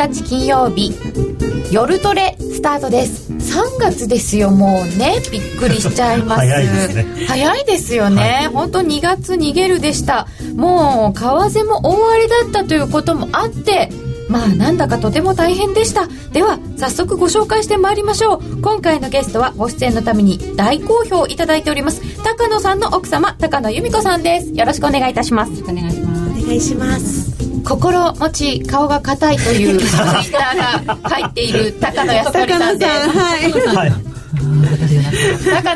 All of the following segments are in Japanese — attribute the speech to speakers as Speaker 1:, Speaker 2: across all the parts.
Speaker 1: 1日金曜日。夜トレスタートです。3月ですよもうね。びっくりしちゃいます。
Speaker 2: 早いですね。
Speaker 1: 早いですよね、はい、本当2月逃げるでした。もう為替も大荒れだったということもあってまあなんだかとても大変でした。では早速ご紹介してまいりましょう。今回のゲストはご出演のために大好評いただいております高野さんの奥様高野由美子さんです。よろしくお願いいたします
Speaker 3: お願いします。
Speaker 4: お願いします
Speaker 1: 心持ち顔が硬いというツイッターが入っている高野康則さんです。
Speaker 4: はい、
Speaker 1: 高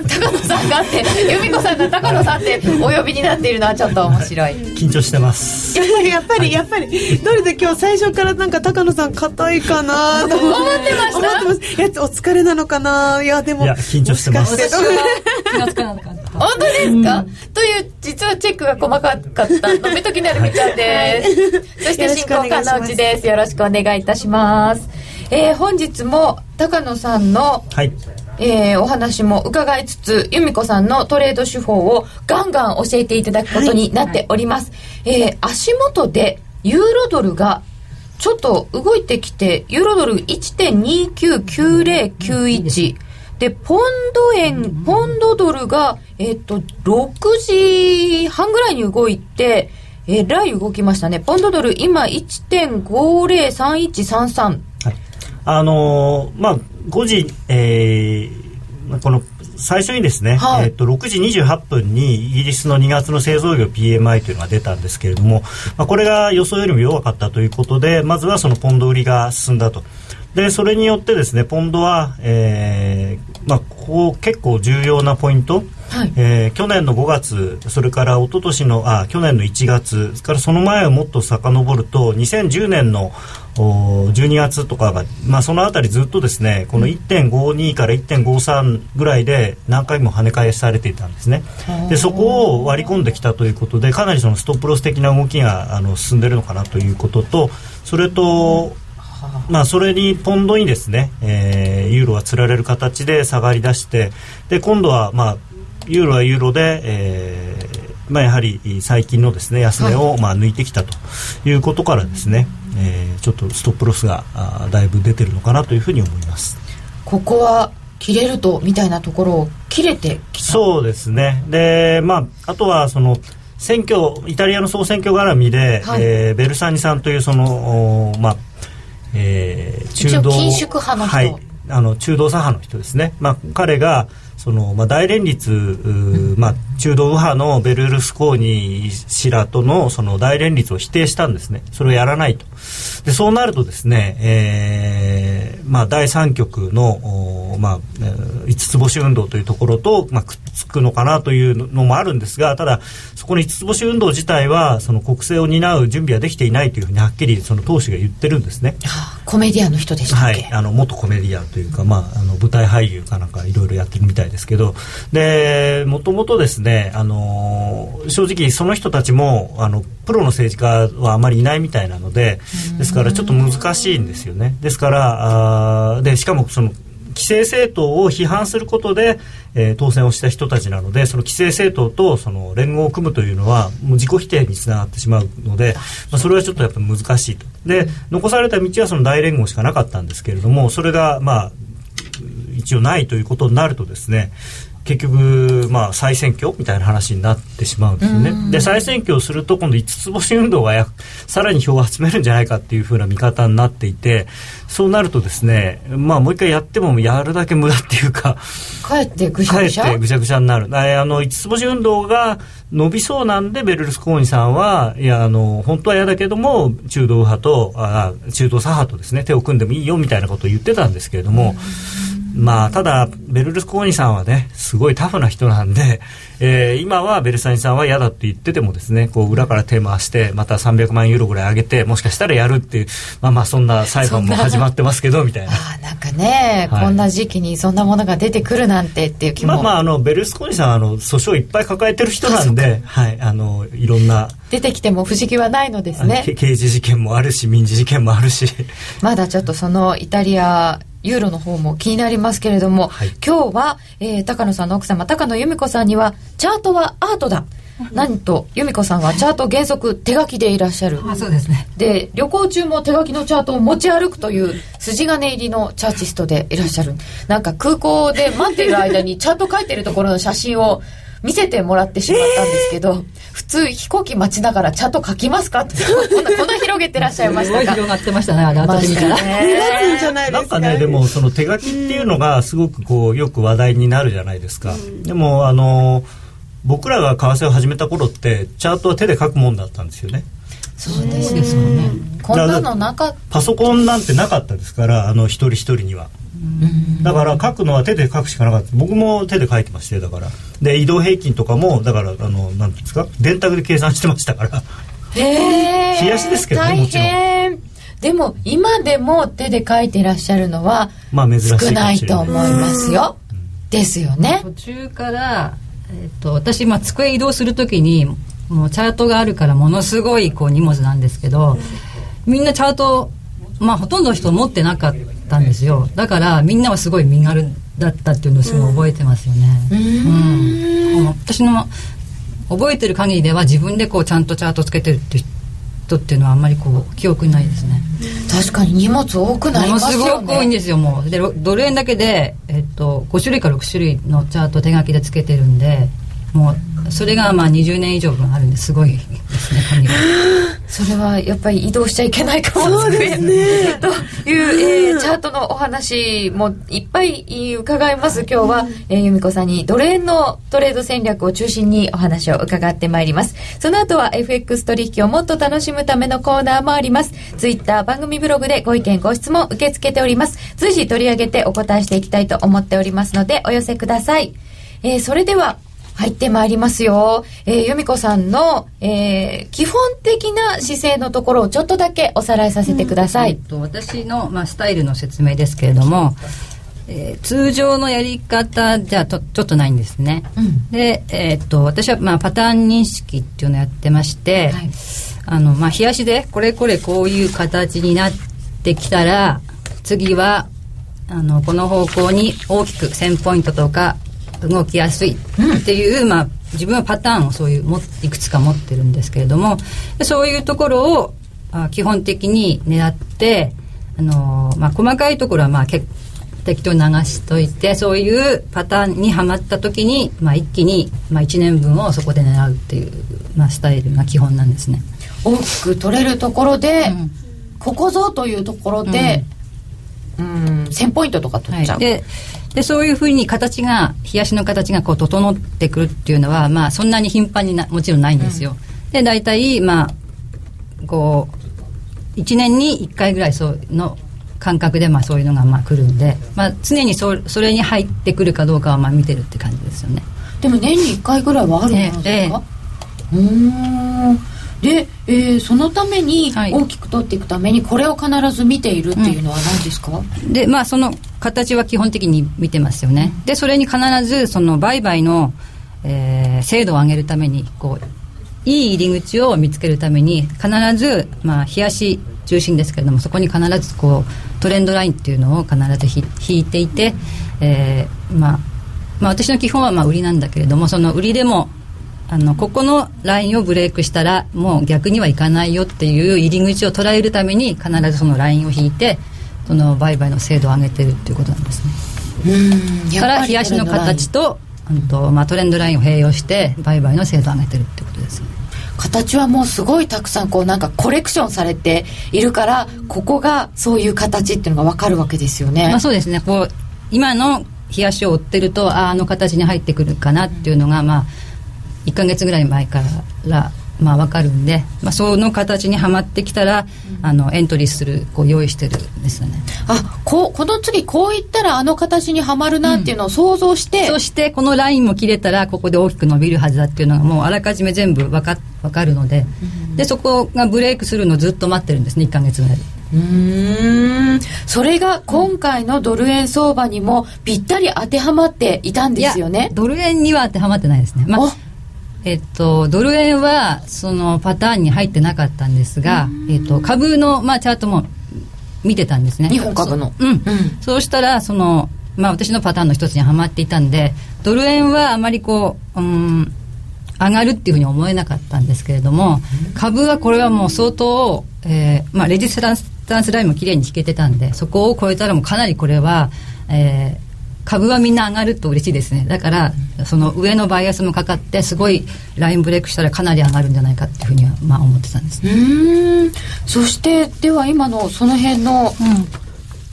Speaker 1: 野さんがって由美子さんが高野さんってお呼びになっているのはちょっと面白い。
Speaker 2: 緊張してます。
Speaker 4: やっぱりやっぱりやっぱりどれで今日最初からなんか高野さん硬いかなと。
Speaker 1: 思ってました？
Speaker 4: 思ってます。やつお疲れなのかな？いやでも
Speaker 2: いや緊張してます。
Speaker 3: 気がつかなかった
Speaker 1: 本当ですか、うん、という実はチェックが細かかったのめときなるみちゃんです、そして進行家のうちです。よろしくお願いいたします。えー、本日も高野さんの、
Speaker 2: はい
Speaker 1: えー、お話も伺いつつ由美子さんのトレード手法をガンガン教えていただくことになっております、はい、えー、足元でユーロドルがちょっと動いてきてユーロドル1.299091でポンド円ポンドドルが、えっ、と6時半ぐらいに動いてえらい動きましたね。ポンドドル今1.503133、はい、
Speaker 2: あのー、まあ5時、えー、この最初にですね、はい、えー、と6時28分にイギリスの2月の製造業 PMI というのが出たんですけれども、まあ、これが予想よりも弱かったということでまずはそのポンド売りが進んだと。でそれによってですねポンドは、えーまあ、ここ結構重要なポイント、はい、えー、去年の5月それから一昨年のあ去年の1月からその前をもっと遡ると2010年の12月とかが、まあ、その辺りずっとですねこの1.52から1.53ぐらいで何回も跳ね返されていたんですね。でそこを割り込んできたということでかなりそのストップロス的な動きがあの進んでるのかなということとそれと、まあ、それにポンドにですね、えー、ユーロはつられる形で下がり出してで今度は、まあ、ユーロはユーロで、えーまあ、やはり最近のですね安値を、まあ、抜いてきたということからですね、えー、ちょっとストップロスがあだいぶ出てるのかなというふうに思います。
Speaker 1: ここは切れるとみたいなところを切れてきた。
Speaker 2: そうですね。で、まあ、あとはその選挙イタリアの総選挙絡みで、はい、えー、ベルサーニさんというその、まあ
Speaker 1: えー、中道緊縮派の人、はい、
Speaker 2: あの中道左派の人ですね、まあ、彼がその、まあ、大連立、まあ、中道右派のベルルスコーニ氏らとのその大連立を否定したんですね。それをやらないと。でそうなるとですね、えーまあ、第三極の、まあ、五つ星運動というところと、まあ、くっつくのかなというのもあるんですがただそこの五つ星運動自体はその国政を担う準備はできていないというふうにはっきりその党首が言ってるんですね。
Speaker 1: コメディアンの人でした
Speaker 2: はい。あの元コメディアンというか、まあ、あの舞台俳優かなんかいろいろやってるみたいですけどでもともとですねあの正直その人たちもあのプロの政治家はあまりいないみたいなのでですからちょっと難しいんですよね。ですからあでしかもその既成政党を批判することで、えー、当選をした人たちなのでその既成政党とその連合を組むというのはもう自己否定につながってしまうので、まあ、それはちょっとやっぱ難しいと。で残された道はその大連合しかなかったんですけれどもそれがまあ一応ないということになるとですね結局、まあ、再選挙みたいな話になってしまうんですよね。で再選挙をすると今度五つ星運動がやさらに票を集めるんじゃないかっていうふうな見方になっていてそうなるとですね、まあ、もう一回やってもやるだけ無駄っていうか
Speaker 1: かえってぐしゃぐしゃ？
Speaker 2: ぐしゃぐしゃになるあの五つ星運動が伸びそうなんでベルルスコーニさんはいやあの本当は嫌だけども中道右派とあ中道左派とですね手を組んでもいいよみたいなことを言ってたんですけれども。まあ、ただ、ベルルスコーニさんはね、すごいタフな人なんで、えー、今はベルサニさんは嫌だって言っててもですね、こう裏から手回して、また300万ユーロぐらい上げて、もしかしたらやるっていう、まあまあそんな裁判も始まってますけど、みたいな。
Speaker 1: あなんかね、はい、こんな時期にそんなものが出てくるなんてっていう気も。
Speaker 2: まあまあ、あの、ベルスコーニさんは、あの、訴訟いっぱい抱えてる人なんで、はい、あの、いろんな。
Speaker 1: 出てきても不思議はないのですね。
Speaker 2: 刑事事件もあるし、民事事件もあるし。
Speaker 1: まだちょっとそのイタリア、ユーロの方も気になりますけれども、はい、今日は、えー、高野さんの奥様高野由美子さんにはチャートはアートだ。なんと由美子さんはチャート原則手書きでいらっしゃる。
Speaker 3: あそうですね。
Speaker 1: で旅行中も手書きのチャートを持ち歩くという筋金入りのチャーチストでいらっしゃる。なんか空港で待っている間にチャート書いてるところの写真を見せてもらってしまったんですけど、普通飛行機待ちながらチャート書きますか？っ てこんなこんな広げてらっしゃいまし
Speaker 3: すごい
Speaker 1: たか
Speaker 3: 広がってましたねあれ後で見たら、
Speaker 4: ないですか？
Speaker 2: なんかねでもその手書きっていうのがすごくこうよく話題になるじゃないですか、でもあの僕らが為替を始めた頃ってチャートは手で書くもんだったんですよね。
Speaker 1: そうですね。
Speaker 3: ですもんね
Speaker 1: こんなのなかっ
Speaker 2: パソコンなんてなかったですからあの一人一人にはだから書くのは手で書くしかなかった。僕も手で書いてましてだから。で移動平均とかもだからあのなんていうんですか？電卓で計算してましたから。
Speaker 1: へえ
Speaker 2: 冷やしですけどね
Speaker 1: 大
Speaker 2: もちろん。
Speaker 1: 変。でも今でも手で書いてらっしゃるのは
Speaker 2: まあ珍しいかもし
Speaker 1: 少ない。
Speaker 2: れない
Speaker 1: と思いますよ。ですよね。
Speaker 3: 途中から、えっと私、まあ、机移動するときにもうチャートがあるからものすごいこう荷物なんですけど、みんなチャート、まあ、ほとんどの人持ってなかったんですよ。だからみんなはすごい身軽だったっていうのをすごい覚えてますよね、うん。私の覚えてる限りでは自分でこうちゃんとチャートつけてるって人っていうのはあんまりこう記憶にないですね。
Speaker 1: 確かに荷物多くなり
Speaker 3: もの
Speaker 1: ますよ
Speaker 3: すごく多いん
Speaker 1: ね
Speaker 3: ですよ。もう。でロドル円だけで、えっと、5種類か6種類のチャート手書きでつけてるんでもうそれがまあ20年以上分あるんです。ごいですね紙が。
Speaker 1: それはやっぱり移動しちゃいけないかも
Speaker 4: そうですね。
Speaker 1: という、えーチャートのお話もいっぱい伺います。今日は、えー由美子さんにドル円のトレード戦略を中心にお話を伺ってまいります。その後は FX 取引をもっと楽しむためのコーナーもあります。ツイッター番組ブログでご意見ご質問受け付けております。随時取り上げてお答えしていきたいと思っておりますのでお寄せください、えーそれでは入ってまいりますよ。えー、由美子さんの、えー基本的な姿勢のところをちょっとだけおさらいさせてください。
Speaker 3: えっと、私の、まあ、スタイルの説明ですけれども、えー通常のやり方じゃとちょっとないんですね、
Speaker 1: うん
Speaker 3: で、えーっと私は、まあ、パターン認識っていうのをやってまして、
Speaker 1: はい
Speaker 3: あのまあ、冷やしでこれこれこういう形になってきたら次はあのこの方向に大きく1000ポイントとか動きやすいっていう、まあ、自分はパターンをそういうもいくつか持ってるんですけれどもでそういうところをあ基本的に狙って、あのまあ、細かいところはまあ結適当に流しといてそういうパターンにはまった時に、まあ、一気に、まあ、1年分をそこで狙うっていう、まあ、スタイルが基本なんですね。
Speaker 1: 大きく取れるところで、
Speaker 3: うん
Speaker 1: ここぞというところで、うん、1000ポイントとか取っちゃう。
Speaker 3: ででそういうふうに形が冷やしの形がこう整ってくるっていうのは、まあ、そんなに頻繁になもちろんないんですよ。で大体まあこう1年に1回ぐらいそうの感覚でまあそういうのがまあ来るんで、まあ、常にそそれに入ってくるかどうかはまあ見てるって感じですよね。
Speaker 1: でも年に1回ぐらいはあるものですか、うーんで、えーそのために
Speaker 3: はい。
Speaker 1: 大きく取っていくためにこれを必ず見ているっていうのは何ですか、
Speaker 3: でまあその形は基本的に見てますよね。でそれに必ずその売買の、えー精度を上げるためにこういい入り口を見つけるために必ずまあ冷やし中心ですけれどもそこに必ずこうトレンドラインっていうのを必ずひ引いていて、えーまあまあ私の基本はまあ売りなんだけれどもその売りでもあのここのラインをブレイクしたらもう逆にはいかないよっていう入り口を捉えるために必ずそのラインを引いてその売買の精度を上げてるっていうことなんですね。
Speaker 1: うん
Speaker 3: から冷やしの形とうんと、まあ、トレンドラインを併用して売買の精度を上げてるってことですよね。
Speaker 1: 形はもうすごいたくさんこうなんかコレクションされているからここがそういう形っていうのが分かるわけですよね、
Speaker 3: まあ、そうですねこう今の冷やしを追ってるとあああの形に入ってくるかなっていうのが、まあ、1か月ぐらい前から、まあ、分かるんで、まあ、その形にはまってきたら、あのエントリーするこう用意してるんですよね。
Speaker 1: あこうこの次こういったらあの形にはまるなっていうのを想像して、
Speaker 3: そしてこのラインも切れたらここで大きく伸びるはずだっていうのがもうあらかじめ全部分か分かるので,、でそこがブレイクするのをずっと待ってるんですね1か月ぐらい。
Speaker 1: うーん。それが今回のドル円相場にもぴったり当てはまっていたんですよ
Speaker 3: い
Speaker 1: ね
Speaker 3: やドル円には当てはまってないですね、ま
Speaker 1: お。
Speaker 3: あえっと、ドル円はそのパターンに入ってなかったんですが、えっと、株の、まあ、チャートも見てたんですね。
Speaker 1: 日本株の。
Speaker 3: う。ん、
Speaker 1: うん。
Speaker 3: そうしたらその、まあ、私のパターンの一つにはまっていたんでドル円はあまりこう、うん、上がるっていうふうに思えなかったんですけれども、株はこれはもう相当、えーまあ、レジスタンスラインもきれいに引けてたんでそこを超えたらもうかなりこれは、えー株はみんな上がると嬉しいですね。だからその上のバイアスもかかってすごいラインブレイクしたらかなり上がるんじゃないかっていうふうにはまあ思ってたんです。ね
Speaker 1: うん。そしてでは今のその辺の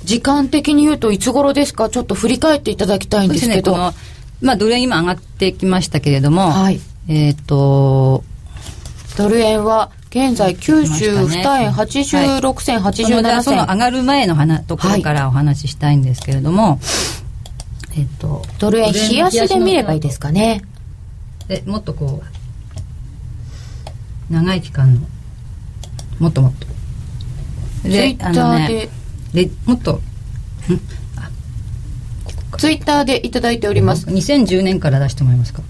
Speaker 1: 時間的に言うといつ頃ですか？ちょっと振り返っていただきたいんですけど、
Speaker 3: ね、まあドル円今上がってきましたけれども、
Speaker 1: はい、
Speaker 3: えっ、ー、と
Speaker 1: ドル円は現在92円86銭、87銭、
Speaker 3: はい、その上がる前のところからお話ししたいんですけれども、はい
Speaker 1: えっと、ドル円冷やしで見ればいいですかね？
Speaker 3: え、もっとこう、長い期間の、もっともっと。
Speaker 1: ツイッターで、
Speaker 3: で、もっと、
Speaker 1: ツイッターでいただいております。
Speaker 3: 2010年から出してもらえますか？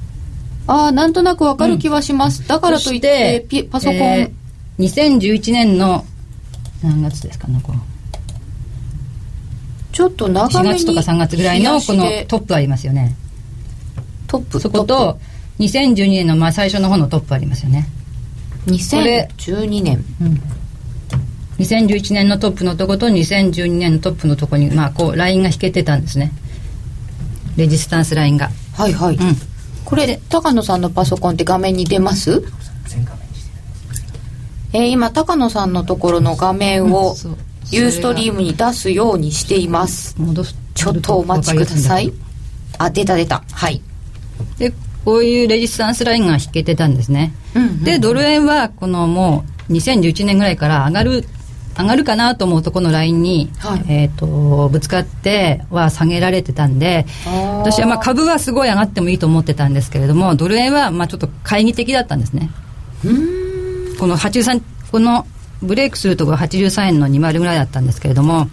Speaker 1: ああ、なんとなくわかる気はします。うん、だからといって、パソコン、え
Speaker 3: ー、2011年の何月ですかね、この。
Speaker 1: ちょっと長
Speaker 3: めに4月とか3月ぐらいのこのトップありますよね。
Speaker 1: トップ
Speaker 3: そこと2012年のまあ最初の方のトップありますよね。
Speaker 1: 2012年、うん、
Speaker 3: 2011年のトップのとこと2012年のトップのとこにまあこうラインが引けてたんですね。レジスタンスラインが。
Speaker 1: はいはい、うん、これ高野さんのパソコンって画面に出ます？えー、今高野さんのところの画面を、うんユーストリームに出すようにしています。ちょっとお待ちください。あ出た出た。はい。
Speaker 3: でこういうレジスタンスラインが引けてたんですね、うんうん、でドル円はこのもう2011年ぐらいから上がる上がるかなと思うとこのラインに、はい、えーと、ぶつかっては下げられてたんで私はまあ株はすごい上がってもいいと思ってたんですけれどもドル円はまあちょっと懐疑的だったんですね。この83このブレイクするところ83円の20ぐらいだったんですけれども、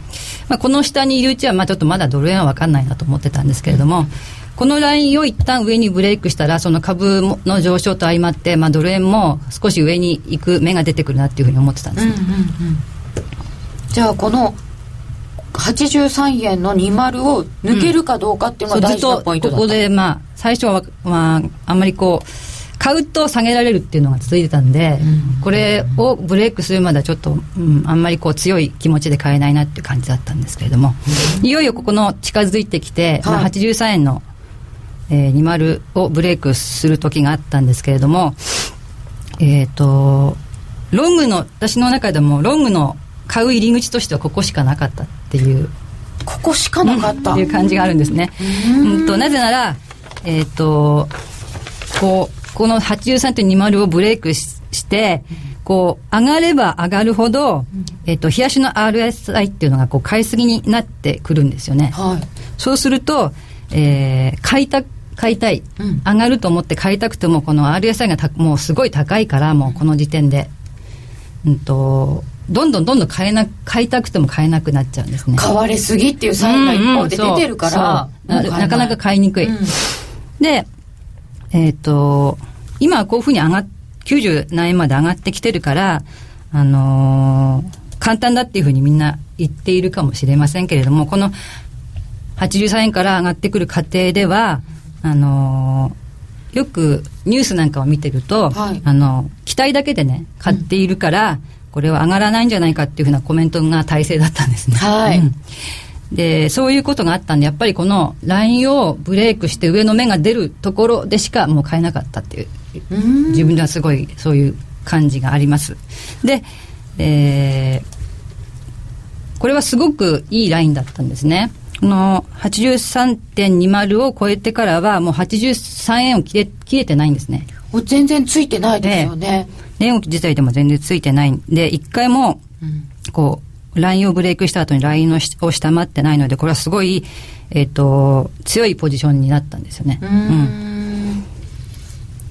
Speaker 3: まあ、この下にいるうちはまあちょっとまだドル円は分かんないなと思ってたんですけれども、このラインを一旦上にブレイクしたら、その株の上昇と相まって、まあ、ドル円も少し上に行く目が出てくるなっていうふうに思ってたんです、うんうんうん、
Speaker 1: じゃあこの83円の20を抜けるかどうかっていうのが大事なポイントだ
Speaker 3: ここでまあ最初は、まあ、あんまりこう買うと下げられるっていうのが続いてたんで、うん、これをブレイクするまではちょっと、うん、あんまりこう強い気持ちで買えないなっていう感じだったんですけれども、うん、いよいよここの近づいてきて、はい、まあ、83円の、えー、20をブレイクする時があったんですけれどもえっ、ー、とロングの私の中でもロングの買う入り口としてはここしかなかったっていう
Speaker 1: ここしかなかった、
Speaker 3: っていう感じがあるんですね。うん。となぜならえっ、ー、とこうこの83.20をブレイクしして、こう、上がれば上がるほど、えっ、と、冷やしの RSI っていうのが、こう、買いすぎになってくるんですよね。はい、そうすると、えー、買いた、買いたい、うん、上がると思って買いたくても、この RSI がたもうすごい高いから、もうこの時点で。うんと、どんどんどんどん買えな、買いたくても買えなくなっちゃうんですね。
Speaker 1: 買われすぎっていうサインが一方で出てるから、
Speaker 3: うんうん、なかなか買いにくい。うん、で、えっ、ー、と、今はこういうふうに上がっ、90何円まで上がってきてるから、あのー、簡単だっていうふうにみんな言っているかもしれませんけれども、この83円から上がってくる過程では、あのー、よくニュースなんかを見てると、はい、あの、期待だけでね、買っているから、うん、これは上がらないんじゃないかっていうふうなコメントが大勢だったんですね。
Speaker 1: はい。うん
Speaker 3: で、そういうことがあったんで、やっぱりこのラインをブレイクして上の目が出るところでしかもう買えなかったっていう、自分ではすごいそういう感じがあります。で、えー、これはすごくいいラインだったんですね。この83.20を超えてからはもう83円を切れ切れてないんですね。
Speaker 1: 全然ついてないですよね。
Speaker 3: 値動き自体でも全然ついてないんで、一回も、こう、ラインをブレイクした後にラインを下回ってないので、これはすごい、えっ、ー、と、強いポジションになったんですよね。うん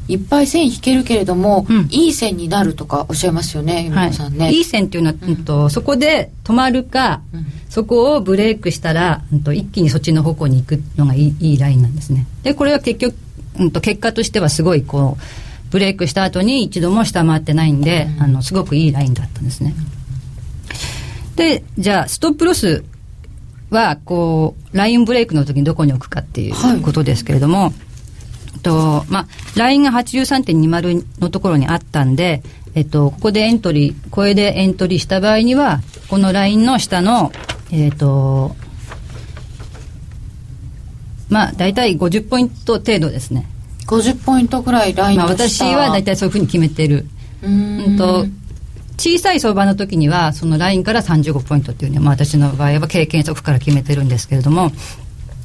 Speaker 1: いっぱい線引けるけれども、うん、いい線になるとかおっしゃいますよね、皆さんね。
Speaker 3: いい線っていうのは、うんと、そこで止まるか、うん、そこをブレイクしたら、うんと、一気にそっちの方向に行くのがいいいいラインなんですね。で、これは結局、うんと、結果としてはすごいこう、ブレイクした後に一度も下回ってないんで、あの、すごくいいラインだったんですね。で、じゃあ、ストップロスは、こう、ラインブレイクの時にどこに置くかっていうことですけれども、はい、と、まあ、ラインが83.20のところにあったんで、えっと、ここでエントリー、これでエントリーした場合には、このラインの下の、えっと、まあ、大体50ポイント程度ですね。
Speaker 1: 50ポイントぐらいライン
Speaker 3: まあ、
Speaker 1: の下
Speaker 3: 私は大体そういうふうに決めてる。
Speaker 1: うん
Speaker 3: と、小さい相場の時には、そのラインから35ポイントっていうね、まあ私の場合は経験則から決めてるんですけれども、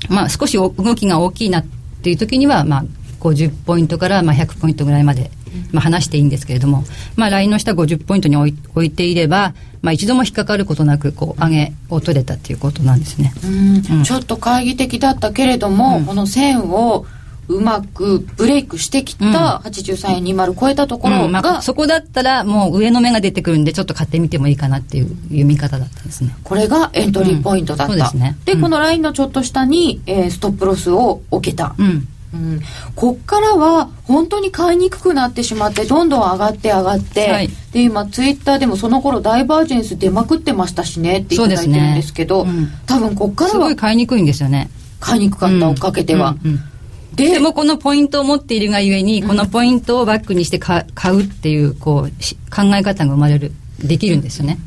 Speaker 3: まあ少しお動きが大きいなっていう時には、まあ50ポイントからまあ100ポイントぐらいまで、まあ話していいんですけれども、まあラインの下50ポイントに置い置いていれば、まあ一度も引っかかることなく、こう上げを取れたっていうことなんですね。
Speaker 1: うん。
Speaker 3: うん。
Speaker 1: ちょっと懐疑的だったけれども、この線をうまくブレイクしてきた83円20超えたところが、
Speaker 3: うんまあ、そこだったらもう上の目が出てくるんで、ちょっと買ってみてもいいかなっていう読み方だったんですね。
Speaker 1: これがエントリーポイントだった、
Speaker 3: うんですね。
Speaker 1: で
Speaker 3: うん。
Speaker 1: このラインのちょっと下に、えーストップロスを置けた、
Speaker 3: うん。
Speaker 1: うん。こっからは本当に買いにくくなってしまってどんどん上がって上がって、
Speaker 3: はい。
Speaker 1: で今ツイッターでもその頃ダイバージェンス出まくってましたしねっていただいてるんですけど
Speaker 3: そうですね
Speaker 1: 多分こっから
Speaker 3: すご
Speaker 1: はい
Speaker 3: 買いにくいんですよね。
Speaker 1: 買いにくかった、追っかけては、
Speaker 3: うんうん
Speaker 1: で
Speaker 3: でもこのポイントを持っているがゆえに、このポイントをバックにしてか買うっていうこうし考え方が生まれるできるんですよね。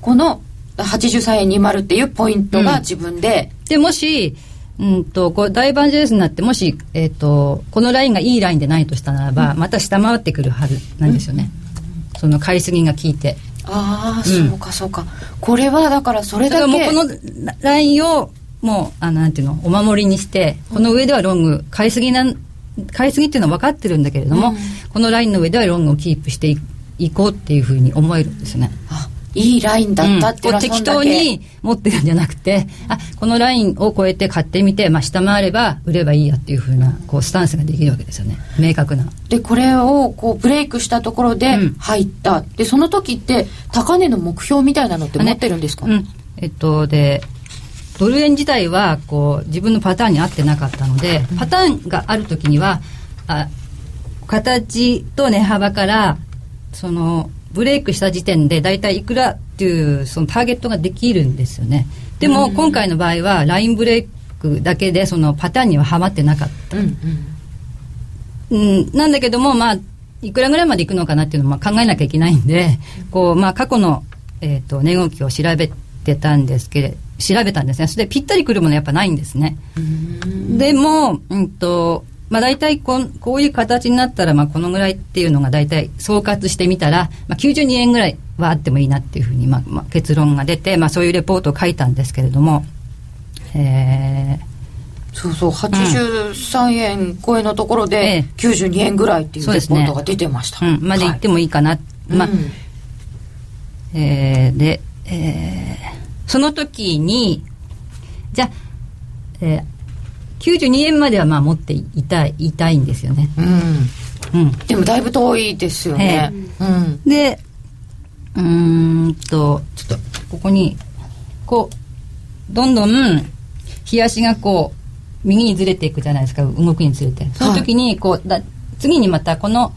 Speaker 1: この83円20っていうポイントが
Speaker 3: うん。
Speaker 1: 自分で、
Speaker 3: でもし、うんとこう大バンジェレスになってもし、えっとこのラインがいいラインでないとしたならば、また下回ってくるはずなんですよね。その買いすぎが効いて。
Speaker 1: ああ、
Speaker 3: うん。
Speaker 1: そうかそうか。これはだからそれ
Speaker 3: だか
Speaker 1: だけ
Speaker 3: らもうこのラインをもうあのなんていうのお守りにしてこの上ではロング買いすぎなん買いすぎっていうのは分かってるんだけれども、
Speaker 1: うん。
Speaker 3: このラインの上ではロングをキープしていいこうっていうふうに思えるんですよね。
Speaker 1: あいいラインだったっていうの
Speaker 3: 適当に持ってるんじゃなくてあこのラインを超えて買ってみて、まあ、下回れば売ればいいやっていうふうなこうスタンスができるわけですよね。明確な。
Speaker 1: でこれをこうブレイクしたところで
Speaker 3: うん。
Speaker 1: 入った、でその時って高値の目標みたいなのって持ってるんですか、
Speaker 3: うん、えっとでドル円自体はこう自分のパターンに合ってなかったので、パターンがある時にはあ形と値幅からそのブレイクした時点で大体いくらっていうそのターゲットができるんですよね。でも今回の場合はラインブレイクだけでそのパターンにははまってなかった。
Speaker 1: うん
Speaker 3: うん、なんだけども、まあ、いくらぐらいまでいくのかなっていうのをまあ考えなきゃいけないんで、こう、まあ、過去の、えっ、と、値動きを調べてたんですけれ調べたんですね。それでぴったりくるものやっぱないんですね。でも、うんと、まあ、大体こんこういう形になったら、まあ、このぐらいっていうのが大体総括してみたら、まあ、92円ぐらいはあってもいいなっていうふうに、まあ、まあ、結論が出て、まあ、そういうレポートを書いたんですけれども、えー。
Speaker 1: そうそう83円超えのところ
Speaker 3: え
Speaker 1: で
Speaker 3: え
Speaker 1: 92円ぐらいっていうレポートが出てました、
Speaker 3: うん、まで行ってもいいかな。まあ、
Speaker 1: うん。
Speaker 3: えーで、えーその時に、じゃあ、えー92円まではまあ持っていたいいたいんですよね。
Speaker 1: うん
Speaker 3: うん。
Speaker 1: でもだいぶ遠いですよね、うん
Speaker 3: で、うーんと、ちょっと、ここに、こう、どんどん、日足がこう、右にずれていくじゃないですか、動きにつれて。その時に、こう、だ次にまたこの、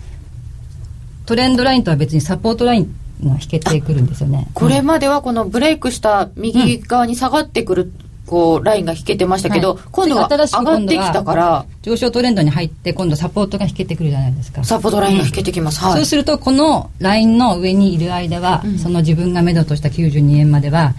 Speaker 3: トレンドラインとは別にサポートラインが引けてくるんですよね。
Speaker 1: これまではこのブレイクした右側に下がってくるこうラインが引けてましたけど、
Speaker 3: はい。
Speaker 1: 今度は
Speaker 3: 新しく
Speaker 1: 上がってきたから
Speaker 3: 上昇トレンドに入って今度サポートが引けてくるじゃないですか。
Speaker 1: サポートラインが引けてきます、はい。
Speaker 3: そうするとこのラインの上にいる間は、その自分が目処とした92円までは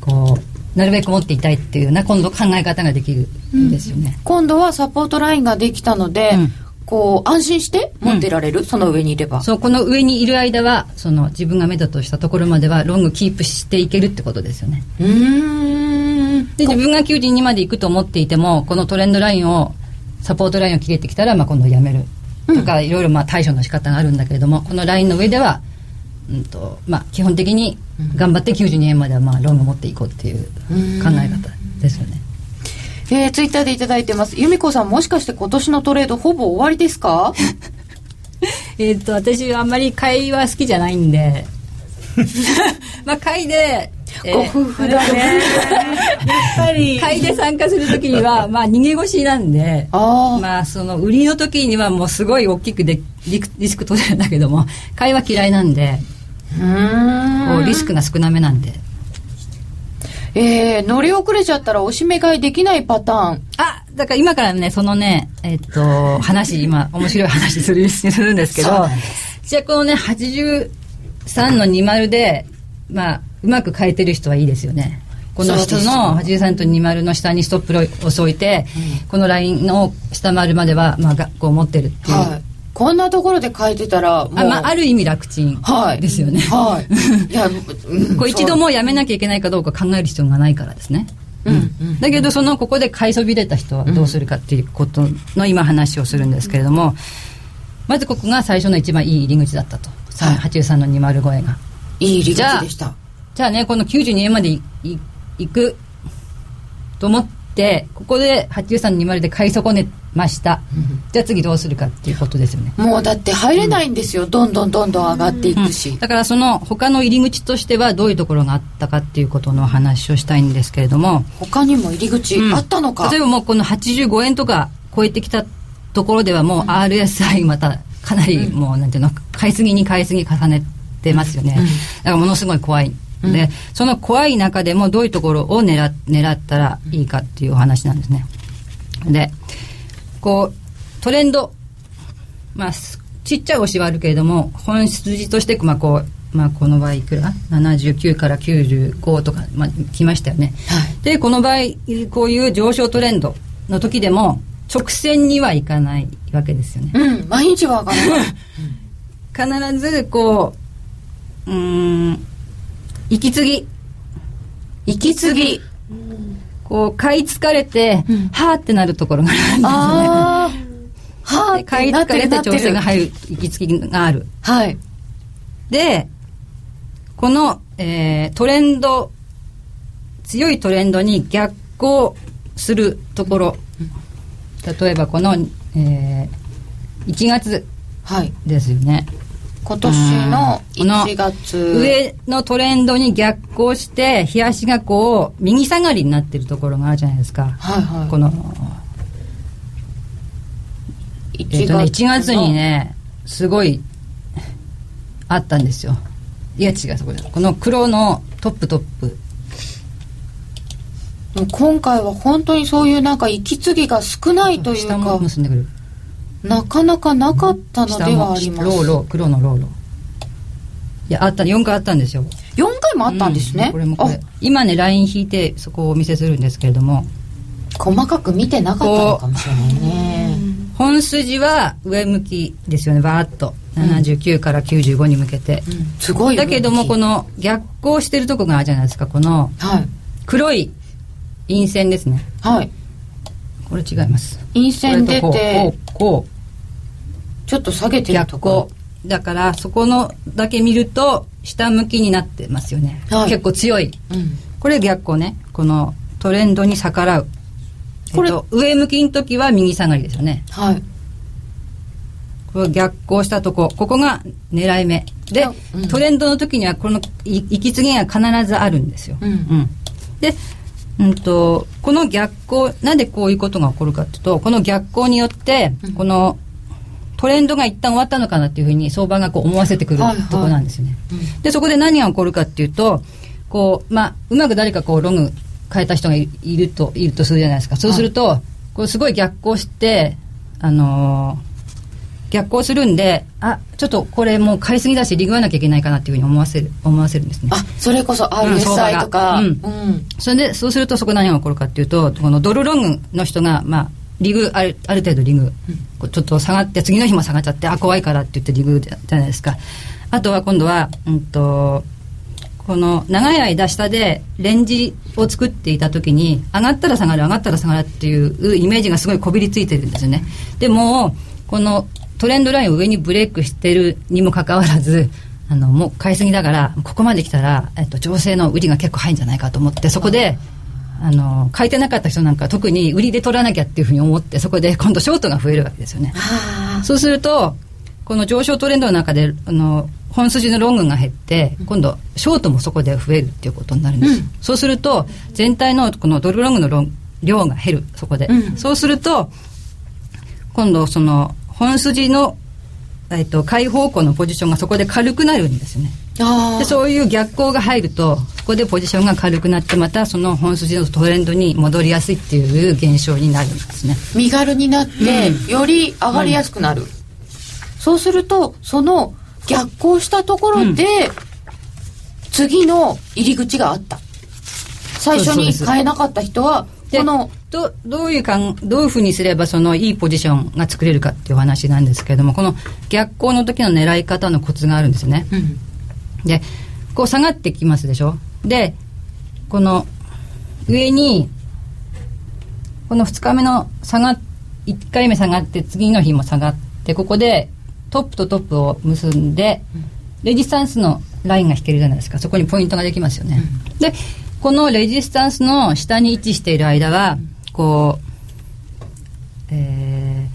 Speaker 3: こうなるべく持っていたいっていうような今度考え方ができるんですよね。
Speaker 1: 今度はサポートラインができたので、
Speaker 3: うん
Speaker 1: こう安心して持ってられる、その上にいれば。
Speaker 3: そうこの上にいる間はその自分が目処としたところまではロングキープしていけるってことですよね。
Speaker 1: うーん。
Speaker 3: で自分が92まで行くと思っていてもこのトレンドラインをサポートラインを切れてきたら、まあ、今度やめる。とか、いろいろまあ対処の仕方があるんだけれどもこのラインの上では、うんとまあ、基本的に頑張って92円まではまあロング持っていこうっていう考え方ですよね。
Speaker 1: えー、ツイッターでいただいてます。由美子さんもしかして今年のトレードほぼ終わりですか？
Speaker 3: えっと私あんまり買いは好きじゃないんで。まあ買いで、えー
Speaker 1: ご夫婦だね。
Speaker 4: やっぱり
Speaker 3: 買いで参加するときには まあ逃げ腰なんで
Speaker 1: ああ、
Speaker 3: まあその売りの時にはもうすごい大きくでリスク取れるんだけども買いは嫌いなんでうん。リスクが少なめなんで
Speaker 1: えー、乗り遅れちゃったらおしめ買いできないパターン
Speaker 3: あだから今からね、そのね、えっと、話、今、面白い話する、するんですけど、じゃあこのね、83の20で、まあ、うまく変えてる人はいいですよね。この人の83と20の下にストップロを置いて、うん、このラインを下回るまでは、まあ、学校を持ってるっていう。はい
Speaker 1: こんなところで書いてたらあ,、
Speaker 3: まあ、ある意味楽ちんですよね。はい。い、や、うん、こう一度もうやめなきゃいけないかどうか考える必要がないからですね。うん、うん、だけどそのここで買いそびれた人はどうするかっていうことの今話をするんですけれども、まずここが最初の一番いい入り口だったと、はい、83の205円が。
Speaker 1: いい入り口でした。
Speaker 3: じゃあねこの92円まで行くと思ってここで8320で買い損ねました、うん、じゃあ次どうするかっていうことですよね。
Speaker 1: もうだって入れないんですよ、うん、どんどんどんどん上がっていくし、
Speaker 3: うん、だからその他の入り口としてはどういうところがあったかっていうことの話をしたいんですけれども。
Speaker 1: 他にも入り口あったのか、
Speaker 3: 例えばもうこの85円とか超えてきたところではもう RSI またかなりもうなんていうの買いすぎに買いすぎ重ねてますよね、だからものすごい怖いで、その怖い中でもどういうところを狙狙ったらいいかっていうお話なんですね。で、こう、トレンド、まあ、ちっちゃい押しはあるけれども、本筋として、まあこう、まあこの場合いくら ?79 から95とか、まあ来ましたよね。はい、で、この場合、こういう上昇トレンドの時でも、直線にはいかないわけですよね。
Speaker 1: うん、毎日は上が
Speaker 3: らない。必ず、こう、うん、息継ぎ。
Speaker 1: 息継ぎ。
Speaker 3: こう、買い疲れて、うん、はーってなるところがあるんですね。あはー買い疲れて調整が入る、息継ぎがある。
Speaker 1: はい。
Speaker 3: で、この、えー、トレンド、強いトレンドに逆行するところ、例えばこの、えー、1月ですよね。はい
Speaker 1: 今年の1月。
Speaker 3: 上のトレンドに逆行して冷やしがこう右下がりになってるところがあるじゃないですか、はいはい、この1月,、えっとね、1月にねすごいあったんですよ。いや違うそこでこの黒のトップトップ。
Speaker 1: 今回は本当にそういうなんか息継ぎが少ないというか。結んでくるなかなかなかったのではあります。
Speaker 3: ローロー黒のローロー。いやあった4回あったんですよ。
Speaker 1: 4回もあったんですね、うん、
Speaker 3: これもこれ。今ねライン引いてそこをお見せするんですけれども。
Speaker 1: 細かく見てなかったのかもしれないね。
Speaker 3: 本筋は上向きですよね。バーッと。79から95に向けて、うん、
Speaker 1: すごい
Speaker 3: だけどもこの逆行してるとこがあるじゃないですか。この黒い陰線ですね。
Speaker 1: はい。
Speaker 3: これ違います。
Speaker 1: 陰線出て。こ
Speaker 3: うこう
Speaker 1: ちょっと下げてるとこ。
Speaker 3: だからそこのだけ見ると下向きになってますよね、はい、結構強い、うん、これ逆光ね。このトレンドに逆らう。これ、えっと、上向きの時は右下がりですよね。
Speaker 1: はい。
Speaker 3: これ逆行したとこ。ここが狙い目。で、うん、トレンドの時にはこの息継ぎが必ずあるんですよ、うん、うん、でうんとこの逆行なんでこういうことが起こるかっていうとこの逆行によって、このトレンドが一旦終わったのかなっていうふうに相場がこう思わせてくる、はいはい、とこなんですよね、うん、でそこで何が起こるかっていうとこうまあうまく誰かこうロング変えた人がいるといるとするじゃないですか。そうすると、はい、こうすごい逆行してあのー、逆行するんであちょっとこれもう買いすぎだしリグわなきゃいけないかなっていうふうに思わせる思わせるんですね。
Speaker 1: あそれこそ RSI とか、うん、うん、
Speaker 3: それでそうするとそこ何が起こるかっていうとこのドルロングの人がまあリグあるある程度リグ、うん、ちょっと下がって次の日も下がっちゃってあ怖いからって言ってリグじゃないですか。あとは今度は、うんと、この長い間下でレンジを作っていた時に上がったら下がる上がったら下がるっていうイメージがすごいこびりついてるんですよね。でもこのトレンドラインを上にブレイクしてるにもかかわらずあのもう買いすぎだからここまで来たら、えっと、調整の売りが結構入るんじゃないかと思ってそこであの買いてなかった人なんか特に売りで取らなきゃっていうふうに思ってそこで今度ショートが増えるわけですよね。そうするとこの上昇トレンドの中であの本筋のロングが減って今度ショートもそこで増えるっていうことになるんです、うん、そうすると全体のこのドルロングのロン量が減るそこで、うん、そうすると今度その本筋の、えっと、開方向のポジションがそこで軽くなるんですね。でそういう逆光が入るとそこでポジションが軽くなってまたその本筋のトレンドに戻りやすいっていう現象になるんですね。
Speaker 1: 身軽になって、より上がりやすくなる、うん、そうするとその逆行したところで、次の入り口があった。最初に買えなかった人はこの
Speaker 3: どどういうかんどういうふうにすればそのいいポジションが作れるかっていう話なんですけれどもこの逆光の時の狙い方のコツがあるんですね、うん、でこう下がってきますでしょ。でこの上にこの2日目の下が1回目下がって次の日も下がってここでトップとトップを結んでレジスタンスのラインが引けるじゃないですか。そこにポイントができますよね、うん、でこのレジスタンスの下に位置している間はこうえ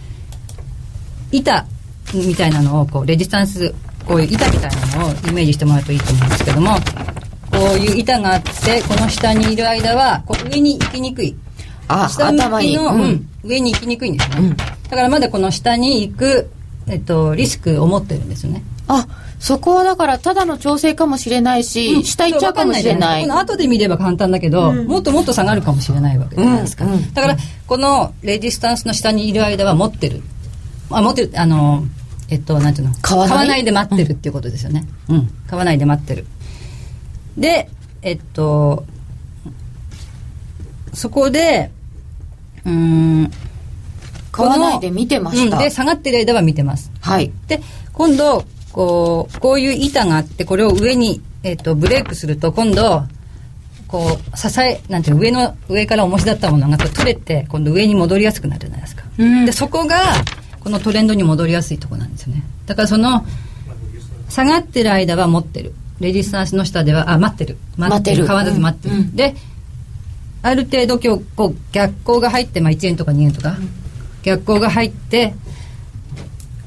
Speaker 3: ー、板みたいなのをこうレジスタンスこういう板みたいなのをイメージしてもらうといいと思うんですけどもこういう板があってこの下にいる間はこう上に行きにくい。
Speaker 1: あ下向きの、
Speaker 3: うん、上に行きにくいんですね、うん、だからまだこの下に行く、えっと、リスクを持ってるんですよね。
Speaker 1: あそこはだからただの調整かもしれないし、うん、下行っちゃうかもしれない。
Speaker 3: この後で見れば簡単だけど、うん、もっともっと下がるかもしれないわけじゃないですか。うん、だから、このレジスタンスの下にいる間は持ってる。あ、持ってる、あの、えっと、なんていうの？
Speaker 1: 買わな
Speaker 3: い？ないで待ってるっていうことですよね。うん。買わないで待ってる。で、えっと、そこで、うん、
Speaker 1: 買わないで見てました。
Speaker 3: で、下がってる間は見てます。
Speaker 1: はい。
Speaker 3: で、今度、こう、こういう板があって、これを上に、えっと、ブレイクすると、今度、こう、支え、なんていう上の、上から重しだったものが取れて、今度上に戻りやすくなるじゃないですか。うん、で、そこが、このトレンドに戻りやすいとこなんですよね。だからその下がってる間は持ってる。レジスタンスの下ではあ待ってる。
Speaker 1: 待ってる。
Speaker 3: 変わらず待ってる、うん、である程度今日こう逆光が入って、まあ、1円とか2円とか、うん、逆光が入って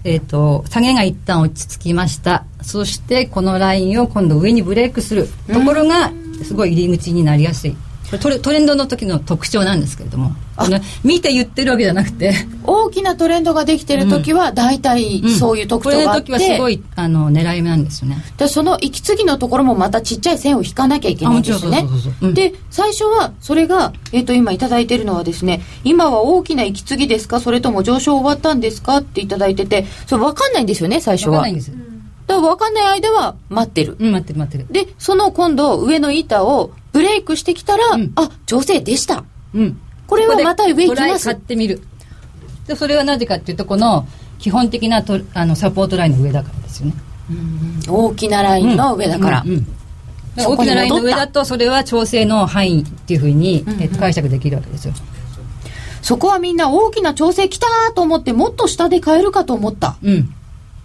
Speaker 3: えーと、下げが一旦落ち着きました。そしてこのラインを今度上にブレイクするところがすごい入り口になりやすい、トレトレンドの時の特徴なんですけれども。見て言ってるわけじゃなくて。
Speaker 1: 大きなトレンドができてる時は大体そういう特徴があって、うん、
Speaker 3: これの時はすごいあの狙い目なんですよね。
Speaker 1: でその息継ぎのところもまたちっちゃい線を引かなきゃいけないんですね。で最初はそれが、えーと、今頂いてるのはですね今は大きな息継ぎですか？それとも上昇終わったんですか？って頂いててそれ分かんないんですよね最初は。分かんないんですだから分かんない間は待ってる、
Speaker 3: うん、待ってる待ってる。
Speaker 1: でその今度上の板をブレイクしてきたら、うん、あ調整でした、うん、これはまた上行きます。
Speaker 3: 買ってみる。でそれはなぜかっていうとこの基本的なとあのサポートラインの上だからですよね。
Speaker 1: 大きなラインの上だから、
Speaker 3: 大きなラインの上だとそれは調整の範囲っていうふうに、えっと、解釈できるわけですよ。
Speaker 1: そこはみんな大きな調整きたと思ってもっと下で買えるかと思った、うん、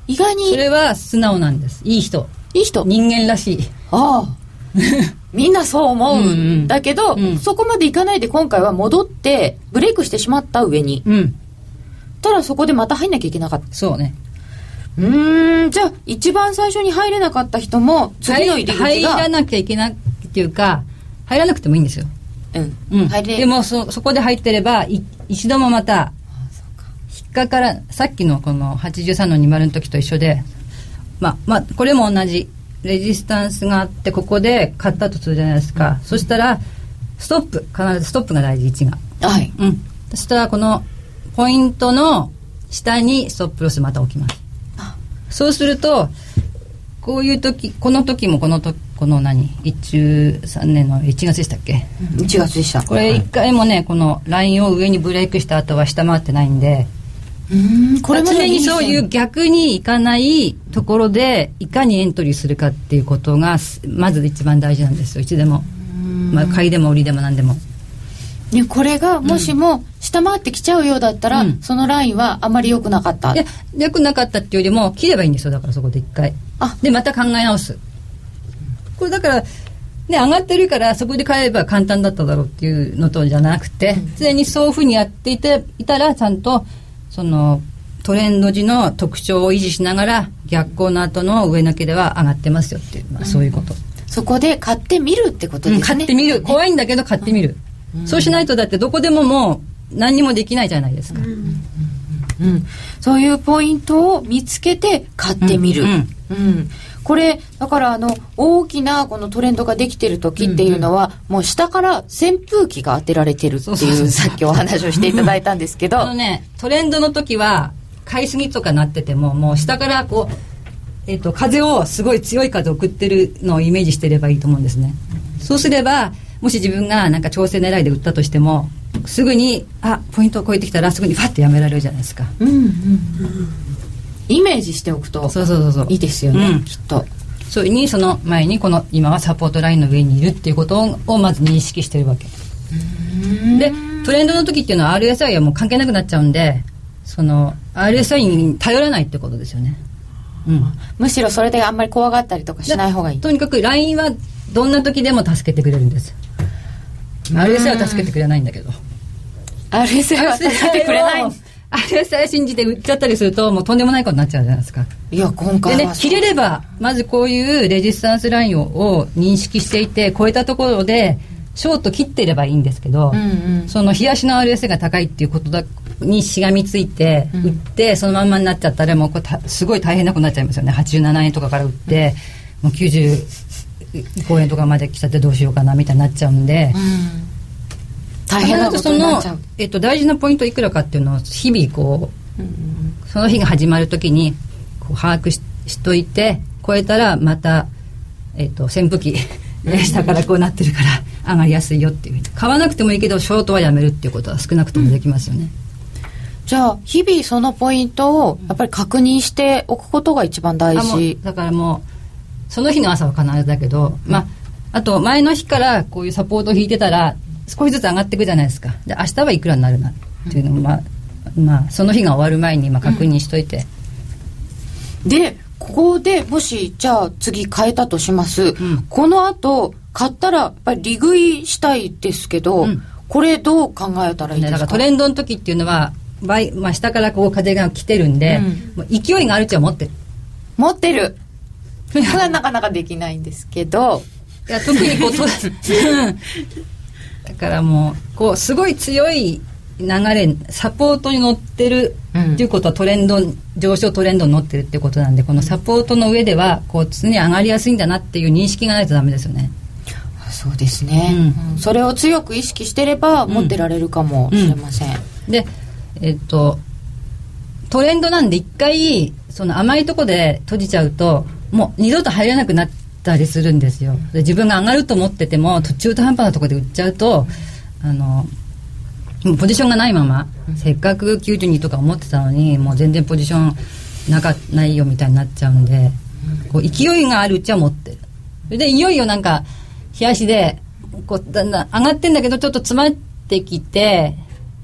Speaker 1: 意外に。
Speaker 3: それは素直なんです。いい人。
Speaker 1: いい人。
Speaker 3: 人間らしい。
Speaker 1: ああ みんなそう思うん、だけど、うん、そこまでいかないで今回は戻ってブレイクしてしまった上に、うん、ただそこでまた入んなきゃいけなかった。
Speaker 3: そうね。
Speaker 1: うんじゃあ一番最初に入れなかった人も次の入り口が。
Speaker 3: 入らなきゃいけないっていうか入らなくてもいいんですよ。うん、うん、でもそそこで入ってれば一度もまた引っかからさっきのこの83の20の時と一緒でまあまあこれも同じレジスタンスがあってここで買ったとするじゃないですか、うん、そしたらストップ。必ずストップが大事位置が。
Speaker 1: はい、
Speaker 3: うん、そしたらこのポイントの下にストップロスまた置きます。そうするとこういう時この時もこの時この何？一中3年の1月でしたっけ
Speaker 1: ？1月でした。
Speaker 3: これ1回もねこのラインを上にブレイクした後は下回ってないんでこれ常にそういう逆にいかないところでいかにエントリーするかっていうことがまず一番大事なんですよ。いつでも、まあ、買いでも売りでも何でも。
Speaker 1: ね、これがもしも下回ってきちゃうようだったら、うん、そのラインはあまり良くなかった。いや
Speaker 3: 良くなかったっていうよりも切ればいいんですよ。だからそこで一回。あ。でまた考え直す。これだからね上がってるからそこで買えば簡単だっただろうっていうのとじゃなくて、うん、常にそういうふうにやっていていたらちゃんとそのトレンド時の特徴を維持しながら逆行の後の上抜けでは上がってますよっていう、まあ、そういうこと、
Speaker 1: そこで買ってみるってことですね、うん、
Speaker 3: 買ってみる。怖いんだけど買ってみる、そうしないとだってどこでももう何にもできないじゃないですか、
Speaker 1: うん、そういうポイントを見つけて買ってみる、
Speaker 3: うん。
Speaker 1: うんこれだからあの大きなこのトレンドができてる時っていうのは、もう下から扇風機が当てられてるって
Speaker 3: そうそうそう
Speaker 1: いう。さっきお話をしていただいたんですけど。
Speaker 3: あのねトレンドの時は買いすぎとかなっててももう下からこうえっと風をすごい強い風を送ってるのをイメージしてればいいと思うんですね。そうすればもし自分がなんか調整狙いで売ったとしてもすぐにあポイントを超えてきたらすぐにファッてやめられるじゃないですか。
Speaker 1: うんうんイメージしておくと
Speaker 3: そうそうそうそう。
Speaker 1: いいですよね、
Speaker 3: うん。
Speaker 1: きっと。
Speaker 3: それにその前にこの今はサポートラインの上にいるっていうことをまず認識してるわけ。でトレンドの時っていうのは RSI はもう関係なくなっちゃうんでその RSI に頼らないってことですよね。うん。
Speaker 1: むしろそれであんまり怖がったりとかしない方がいい。
Speaker 3: とにかく LINE はどんな時でも助けてくれるんです。RSI は助けてくれないんだけど。
Speaker 1: RSI は助けてくれない
Speaker 3: RSI 信じて売っちゃったりするともうとんでもないことになっちゃうじゃないですか。
Speaker 1: いや今
Speaker 3: で
Speaker 1: 回は。
Speaker 3: ね切れればまずこういうレジスタンスラインをを認識していて超えたところでショート切ってればいいんですけど、
Speaker 1: うんうん。
Speaker 3: その冷やしの RSI が高いっていうことだにしがみついて売って、そのまんまになっちゃったらもうこれたすごい大変なことになっちゃいますよね。87円とかから売って、もう95円とかまで来ちゃってどうしようかなみたいになっちゃうんで、
Speaker 1: うん大変なことになっちゃう、
Speaker 3: えっと、大事なポイントいくらかっていうのを日々こう、その日が始まるときにこう把握ししといて超えたらまた、えっと、扇風機ね下からこうなってるから上がりやすいよっていう。買わなくてもいいけどショートはやめるっていうことは少なくともできますよね、
Speaker 1: じゃあ日々そのポイントをやっぱり確認しておくことが一番大事。
Speaker 3: だからもうその日の朝は必ずだけど、まああと前の日からこういうサポートを引いてたら少しずつ上がっていくじゃないですか。で明日はいくらになるな？っていうのもまあ、まあその日が終わる前にまあ確認しといて、
Speaker 1: でここでもしじゃあ次変えたとします、
Speaker 3: ん。
Speaker 1: この後買ったらやっぱり利食いしたいですけど、
Speaker 3: うん。
Speaker 1: これどう考えたらいいですか？
Speaker 3: ね、だからトレンドの時っていうのは倍、まあ、下からこう風が来てるんで、もう勢いがあるっちゃ持ってる。
Speaker 1: 持ってる。これはなかなかできないんですけど。
Speaker 3: いや特にこうとうんだからもうこうすごい強い流れサポートに乗ってる
Speaker 1: うん。
Speaker 3: っていうことはトレンド上昇トレンドに乗ってるってことなんでこのサポートの上ではこう常に上がりやすいんだなっていう認識がないとダメですよね。
Speaker 1: そうですね、
Speaker 3: うん。
Speaker 1: うんそれを強く意識してれば持ってられるかもしれません、
Speaker 3: でえっとトレンドなんで一回その甘いとこで閉じちゃうともう二度と入らなくなったりするんですよ。で自分が上がると思ってても途中途半端なとこで売っちゃうとあのポジションがないまま、せっかく92とか思ってたのにもう全然ポジションなかないよみたいになっちゃうんで、こう勢いがあるうちは持ってる。それでいよいよなんか冷やしでこうだんだん上がってんだけどちょっと詰まってきて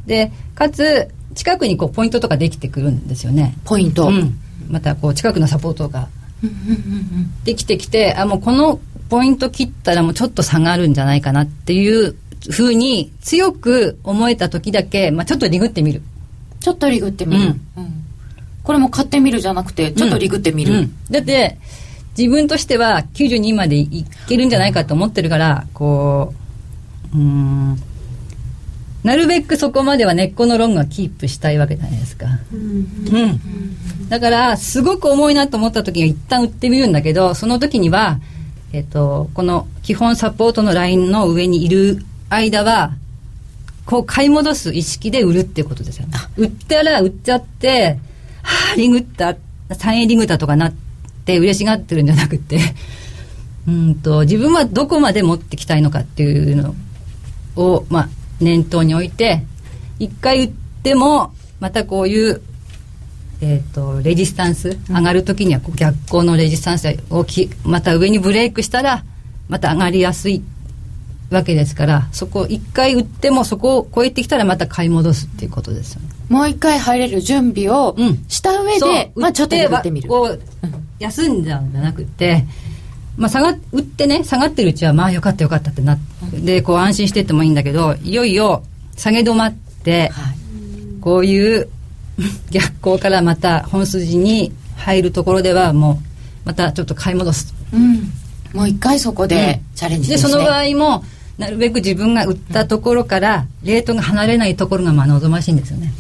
Speaker 3: でかつ近くにこうポイントとかできてくるんですよね。
Speaker 1: ポイント、
Speaker 3: うん、またこう近くのサポートができてきてあもうこのポイント切ったらもうちょっと下がるんじゃないかなっていうふうに強く思えた時だけ、まあ、ちょっとリグってみる。
Speaker 1: ちょっとリグってみる、
Speaker 3: うん。
Speaker 1: うんこれも買ってみるじゃなくてちょっとリグってみる、
Speaker 3: うん。だって自分としては92までいけるんじゃないかと思ってるからこううーんなるべくそこまでは根っこのロングはキープしたいわけじゃないですか。うん、だからすごく重いなと思った時には一旦売ってみるんだけどその時には、えっとこの基本サポートのラインの上にいる間はこう買い戻す意識で売るっていうことですよ。ね売ったら売っちゃってはあリグった3円リグったとかなって嬉しがってるんじゃなくて。うんと自分はどこまで持ってきたいのかっていうのを、まあ、念頭に置いて一回売ってもまたこういう、えー、とレジスタンス上がる時には逆光のレジスタンスをきまた上にブレイクしたらまた上がりやすいわけですからそこ一回売ってもそこを超えてきたらまた買い戻すっていうことですよね。
Speaker 1: もう一回入れる準備を
Speaker 3: うん。
Speaker 1: した上で、
Speaker 3: そう。
Speaker 1: まあちょっと
Speaker 3: 売
Speaker 1: ってみる。
Speaker 3: こう休んじゃうんじゃなくて、まあ、下が売ってね下がってるうちはまあよかったよかったってなでこう安心してってもいいんだけどいよいよ下げ止まって、
Speaker 1: はい。
Speaker 3: こういう 逆光からまた本筋に入るところではもうまたちょっと買い戻す。
Speaker 1: うん、もう一回そこでチャレンジでね、
Speaker 3: ですその場合もなるべく自分が売ったところからレートが離れないところがまあ望ましいんですよね。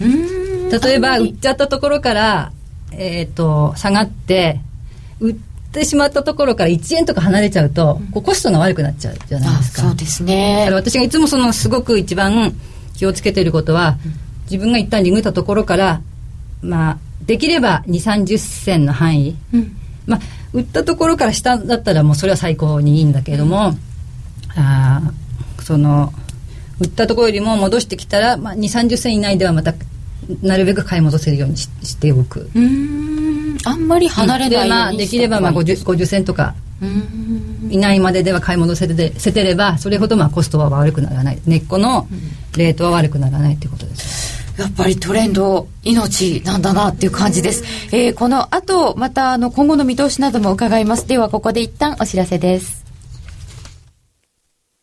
Speaker 3: 例えば売っちゃったところから、えっと下がって売ってしまったところから1円とか離れちゃうと、こうコストが悪くなっちゃうじゃない
Speaker 1: あ
Speaker 3: ですか。
Speaker 1: そうです
Speaker 3: だ
Speaker 1: ね
Speaker 3: から私がいつもそのすごく一番気をつけていることは、自分が一旦リグったところからまあできれば2 3 0銭の範囲、
Speaker 1: うん。
Speaker 3: まあ売ったところから下だったらもうそれは最高にいいんだけれども、あーその売ったところよりも戻してきたら、まあ、2 3 0銭以内ではまたなるべく買い戻せるようにししておく。
Speaker 1: うーんあんまり離れないよう
Speaker 3: まあ、できればまあ 50, 50銭とか
Speaker 1: うーん
Speaker 3: 以内まででは買い戻せてせてればそれほどまあコストは悪くならない根っこのレートは悪くならないということです、
Speaker 1: やっぱりトレンド命なんだなっていう感じです。えーこの後、またあの今後の見通しなども伺います。ではここで一旦お知らせです。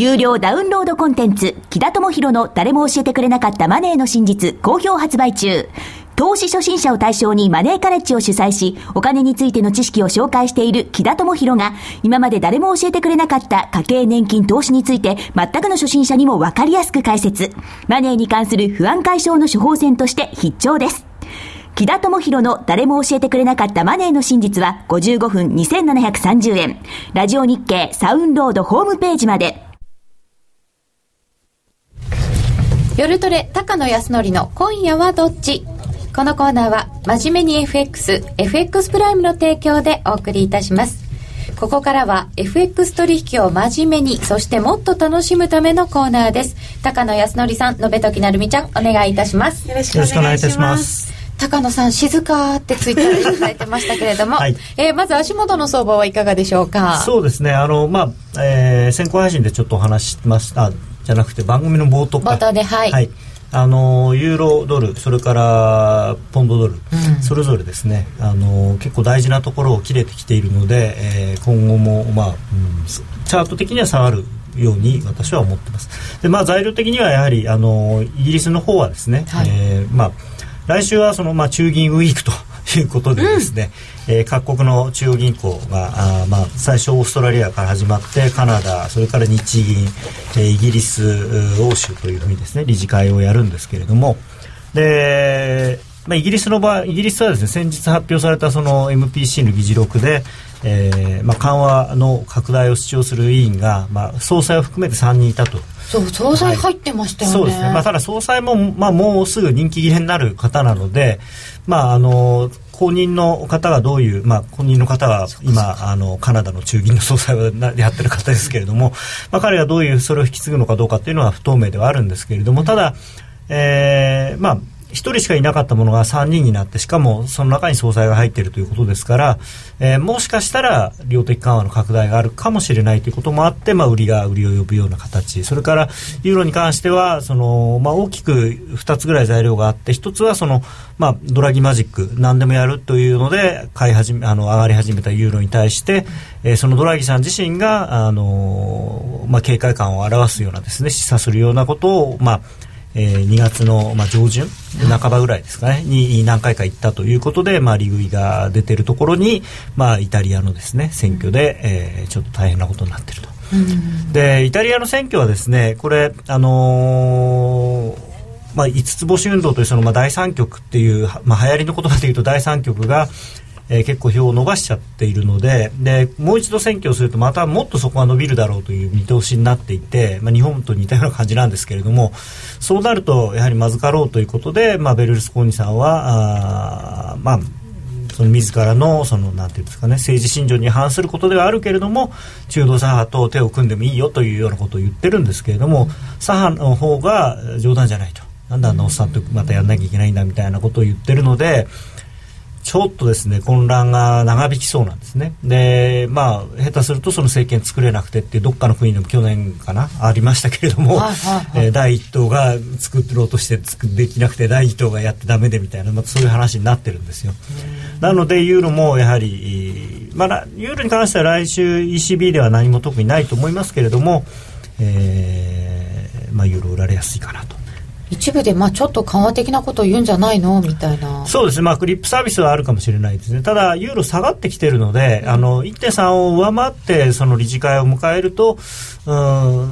Speaker 5: 有料ダウンロードコンテンツ、木田智博の誰も教えてくれなかったマネーの真実、好評発売中。投資初心者を対象にマネーカレッジを主催し、お金についての知識を紹介している木田智博が、今まで誰も教えてくれなかった家計年金投資について、全くの初心者にもわかりやすく解説。マネーに関する不安解消の処方箋として必聴です。木田智博の誰も教えてくれなかったマネーの真実は55分2730円。ラジオ日経サウンロードホームページまで。
Speaker 1: 夜トレ高野康則の今夜はどっち？このコーナーは真面目に FX、FX プライムの提供でお送りいたします。ここからは FX 取引を真面目に、そしてもっと楽しむためのコーナーです。高野康則さん、延時なるみちゃん、お願いいたします。
Speaker 4: よろしく
Speaker 2: お
Speaker 4: お願い
Speaker 2: いいたしま
Speaker 4: ます
Speaker 2: す。
Speaker 1: 高野さん、静かってツイッターでいただいてましたけれども、
Speaker 2: はい
Speaker 1: えーまず足元の相場はいかがでしょうか？
Speaker 2: そうですねあのまあ、えー先行配信でちょっとお話ししましたじゃなくて番組の冒頭か。
Speaker 1: 冒頭ではい。
Speaker 2: あのユーロドルそれからポンドドル、それぞれですね。あの結構大事なところを切れてきているので、えー今後も、まあうん、チャート的には下がるように私は思ってます。で、まあ、材料的にはやはりあのイギリスの方はですね、
Speaker 1: はい。
Speaker 2: えーまあ、来週はその、まあ、中銀ウィークということでですね、えー各国の中央銀行があー、まあ、最初オーストラリアから始まってカナダそれから日銀、えーイギリス欧州というふうにですね理事会をやるんですけれどもで、まあ、イギリスの場合イギリスはですね先日発表されたその MPC の議事録で、えーまあ、緩和の拡大を主張する委員が、まあ、総裁を含めて3人いたと。
Speaker 1: そう、総裁入ってましたよね。
Speaker 2: そうですね、まあ、ただ総裁も、まあ、もうすぐ人気切れになる方なので、まあ、あの後任の方がどういう、まあ、後任の方は今あのカナダの中銀の総裁をなやってる方ですけれども、まあ、彼がどういうそれを引き継ぐのかどうかっていうのは不透明ではあるんですけれどもただ、えーまあ1人しかいなかったものが3人になってしかもその中に総裁が入っているということですから、えーもしかしたら量的緩和の拡大があるかもしれないということもあって、まあ、売りが売りを呼ぶような形。それからユーロに関してはその、まあ、大きく2つぐらい材料があって1つはその、まあ、ドラギマジック何でもやるというので買い始めあの上がり始めたユーロに対して、えーそのドラギさん自身があの、まあ、警戒感を表すようなですね示唆するようなことを、まあえー2月の、まあ、上旬半ばぐらいですかねに何回か行ったということで、まあ、利食いが出ているところに、まあ、イタリアのですね選挙で、えーちょっと大変なことになっていると。でイタリアの選挙はですねこれあのーまあ、五つ星運動というその、まあ、第三極っていう、まあ、流行りの言葉で言うと第三極が、えー結構票を伸ばしちゃっているのででもう一度選挙をするとまたもっとそこが伸びるだろうという見通しになっていて、まあ、日本と似たような感じなんですけれどもそうなるとやはりまずかろうということで、まあ、ベルルスコーニさんはあまあその自らのそのなんていうんですかね政治信条に反することではあるけれども中道左派と手を組んでもいいよというようなことを言ってるんですけれども左派の方が冗談じゃないと。なんであんなおっさんとまたやんなきゃいけないんだみたいなことを言ってるのでちょっとですね混乱が長引きそうなんですね。でまあ下手するとその政権作れなくてってどっかの国でも去年かなありましたけれども、はいはいはい、えー、第一党が作ろうとしてできなくて第二党がやってダメでみたいな、まあ、そういう話になってるんですよ。なのでユーロもやはり、まあ、ユーロに関しては来週 ECB では何も特にないと思いますけれども、えーまあ、ユーロ売られやすいかなと
Speaker 1: 一部でまあちょっと緩和的なことを言うんじゃないの？みたいな。
Speaker 2: そうですね、まあ、クリップサービスはあるかもしれないですね、ただ、ユーロ下がってきてるので、うん、あの1.3を上回ってその理事会を迎えると、う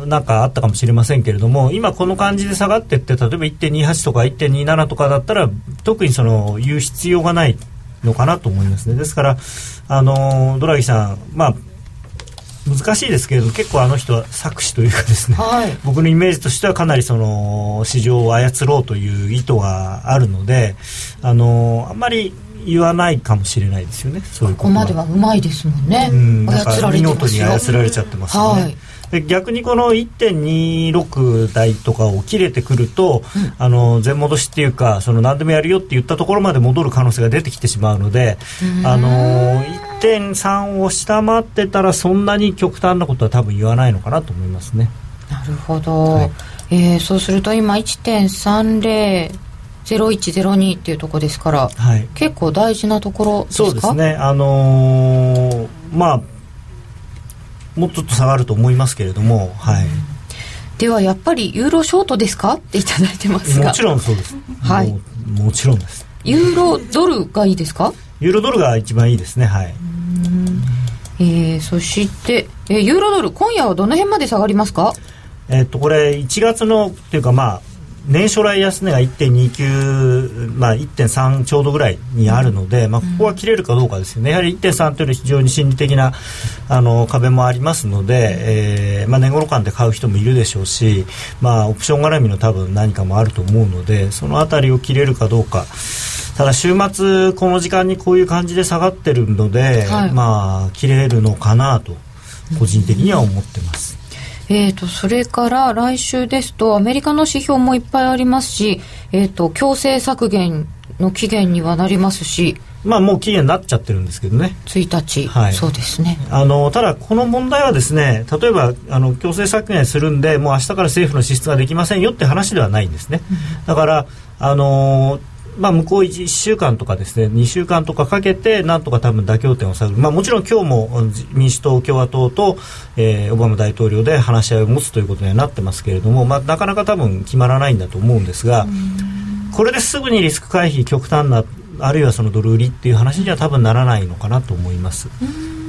Speaker 2: んなんかあったかもしれませんけれども、今、この感じで下がっていって、例えば1.28とか1.27とかだったら、特にその言う必要がないのかなと思いますね。ですからあのドラギさん、まあ難しいですけれども結構あの人は作詞というかですね、はい、僕のイメージとしてはかなりその市場を操ろうという意図があるのであのあんまり言わないかもしれないですよねそういうこ
Speaker 1: こまではうまいですもんね、うん、操られ
Speaker 2: て見事に操られちゃってますよね、はい。で逆にこの1.26台とかを切れてくると、うん、あの全戻しっていうかその何でもやるよって言ったところまで戻る可能性が出てきてしまうのであの1.3を下回ってたらそんなに極端なことは多分言わないのかなと思いますね。
Speaker 1: なるほど、はい、えー、そうすると今1.30 0102っていうところですから、はい、結構大事なところ
Speaker 2: そうですね。あのー、まあもうちょっと下がると思いますけれども、はい、
Speaker 1: ではやっぱりユーロショートですか？っていただいてますが。
Speaker 2: もちろんそうです。はい。ももちろんです
Speaker 1: ユーロドルがいいですか？
Speaker 2: ユーロドルが一番いいですねはい。
Speaker 1: えー、そして、えー、ユーロドル今夜はどの辺まで下がりますか？
Speaker 2: えっとこれ1月のっていうかまあ年初来安値が1.29、まあ、1.3ちょうどぐらいにあるので、まあ、ここは切れるかどうかですよね、やはり1.3というのは非常に心理的なあの壁もありますので、えーまあ、年頃感で買う人もいるでしょうし、まあ、オプション絡みの多分何かもあると思うので、その辺りを切れるかどうか。ただ週末この時間にこういう感じで下がってるので、はい、まあ切れるのかなと個人的には思ってます。
Speaker 1: えーと、それから来週ですとアメリカの指標もいっぱいありますし、えーと、強制削減の期限にはなりますし
Speaker 2: まあもう期限になっちゃってるんですけどね。
Speaker 1: 1日、はい、そうですね。
Speaker 2: あのただこの問題はですね例えばあの強制削減するんでもう明日から政府の支出ができませんよって話ではないんですね、うん、だからあのまあ、向こう 1, 週間とかですね2週間とかかけてなんとか多分妥協点を探る、まあ、もちろん今日も民主党、共和党と、えー、オバマ大統領で話し合いを持つということにはなってますけれども、まあ、なかなか多分決まらないんだと思うんですがこれですぐにリスク回避極端なあるいはそのドル売りっていう話には多分ならないのかなと思います。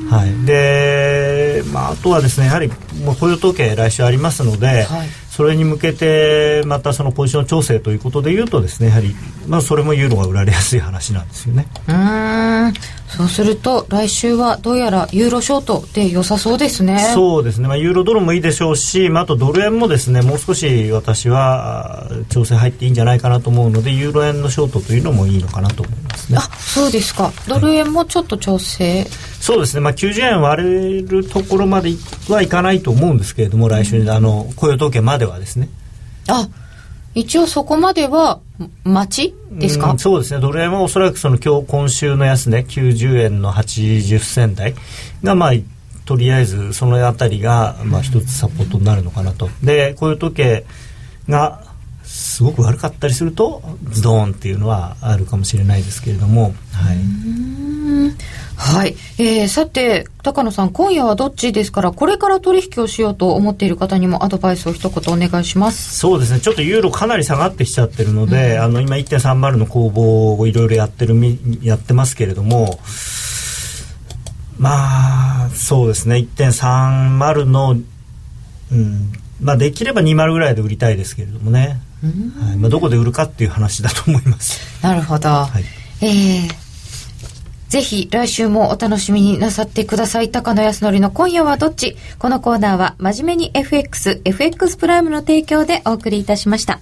Speaker 2: はい、で、まあ、あとはですねやはりもう雇用統計来週ありますので、はい、それに向けてまたそのポジション調整ということでいうとですねやはり、まあ、それもユーロが売られやすい話なんですよね。
Speaker 1: うん。そうすると来週はどうやらユーロショートで良さそうですね。
Speaker 2: そうですね、まあ、ユーロドルもいいでしょうし、まあ、あとドル円もですねもう少し私は調整入っていいんじゃないかなと思うのでユーロ円のショートというのもいいのかなと思いますね。あ
Speaker 1: そうですか。ドル円もちょっと調整、はい
Speaker 2: そうですね、まあ、90円割れるところまではいかないと思うんですけれども、来週にあの雇用統計まではですね。
Speaker 1: あ一応そこまでは待ち？ですか、
Speaker 2: うん、そうですね、ドル円はおそらくその今日今週の安値、90円の80銭台が、まあ、とりあえずそのあたりが、まあ、一つサポートになるのかなと。で、雇用統計がすごく悪かったりするとズドーンっていうのはあるかもしれないですけれども、はい、
Speaker 1: はい、えー、さて高野さん今夜はどっちですからこれから取引をしようと思っている方にもアドバイスを一言お願いします。
Speaker 2: そうですね。ちょっとユーロかなり下がってきちゃってるので、うん、あの今1.30の攻防をいろいろやってるやってますけれどもまあそうですね。1.30のうん。まあできれば20ぐらいで売りたいですけれどもね、はいまあ、どこで売るかっていう話だと思います
Speaker 1: なるほど、はい、えーぜひ来週もお楽しみになさってください。高野康則の今夜はどっち？このコーナーは真面目に FX、FX プライムの提供でお送りいたしました。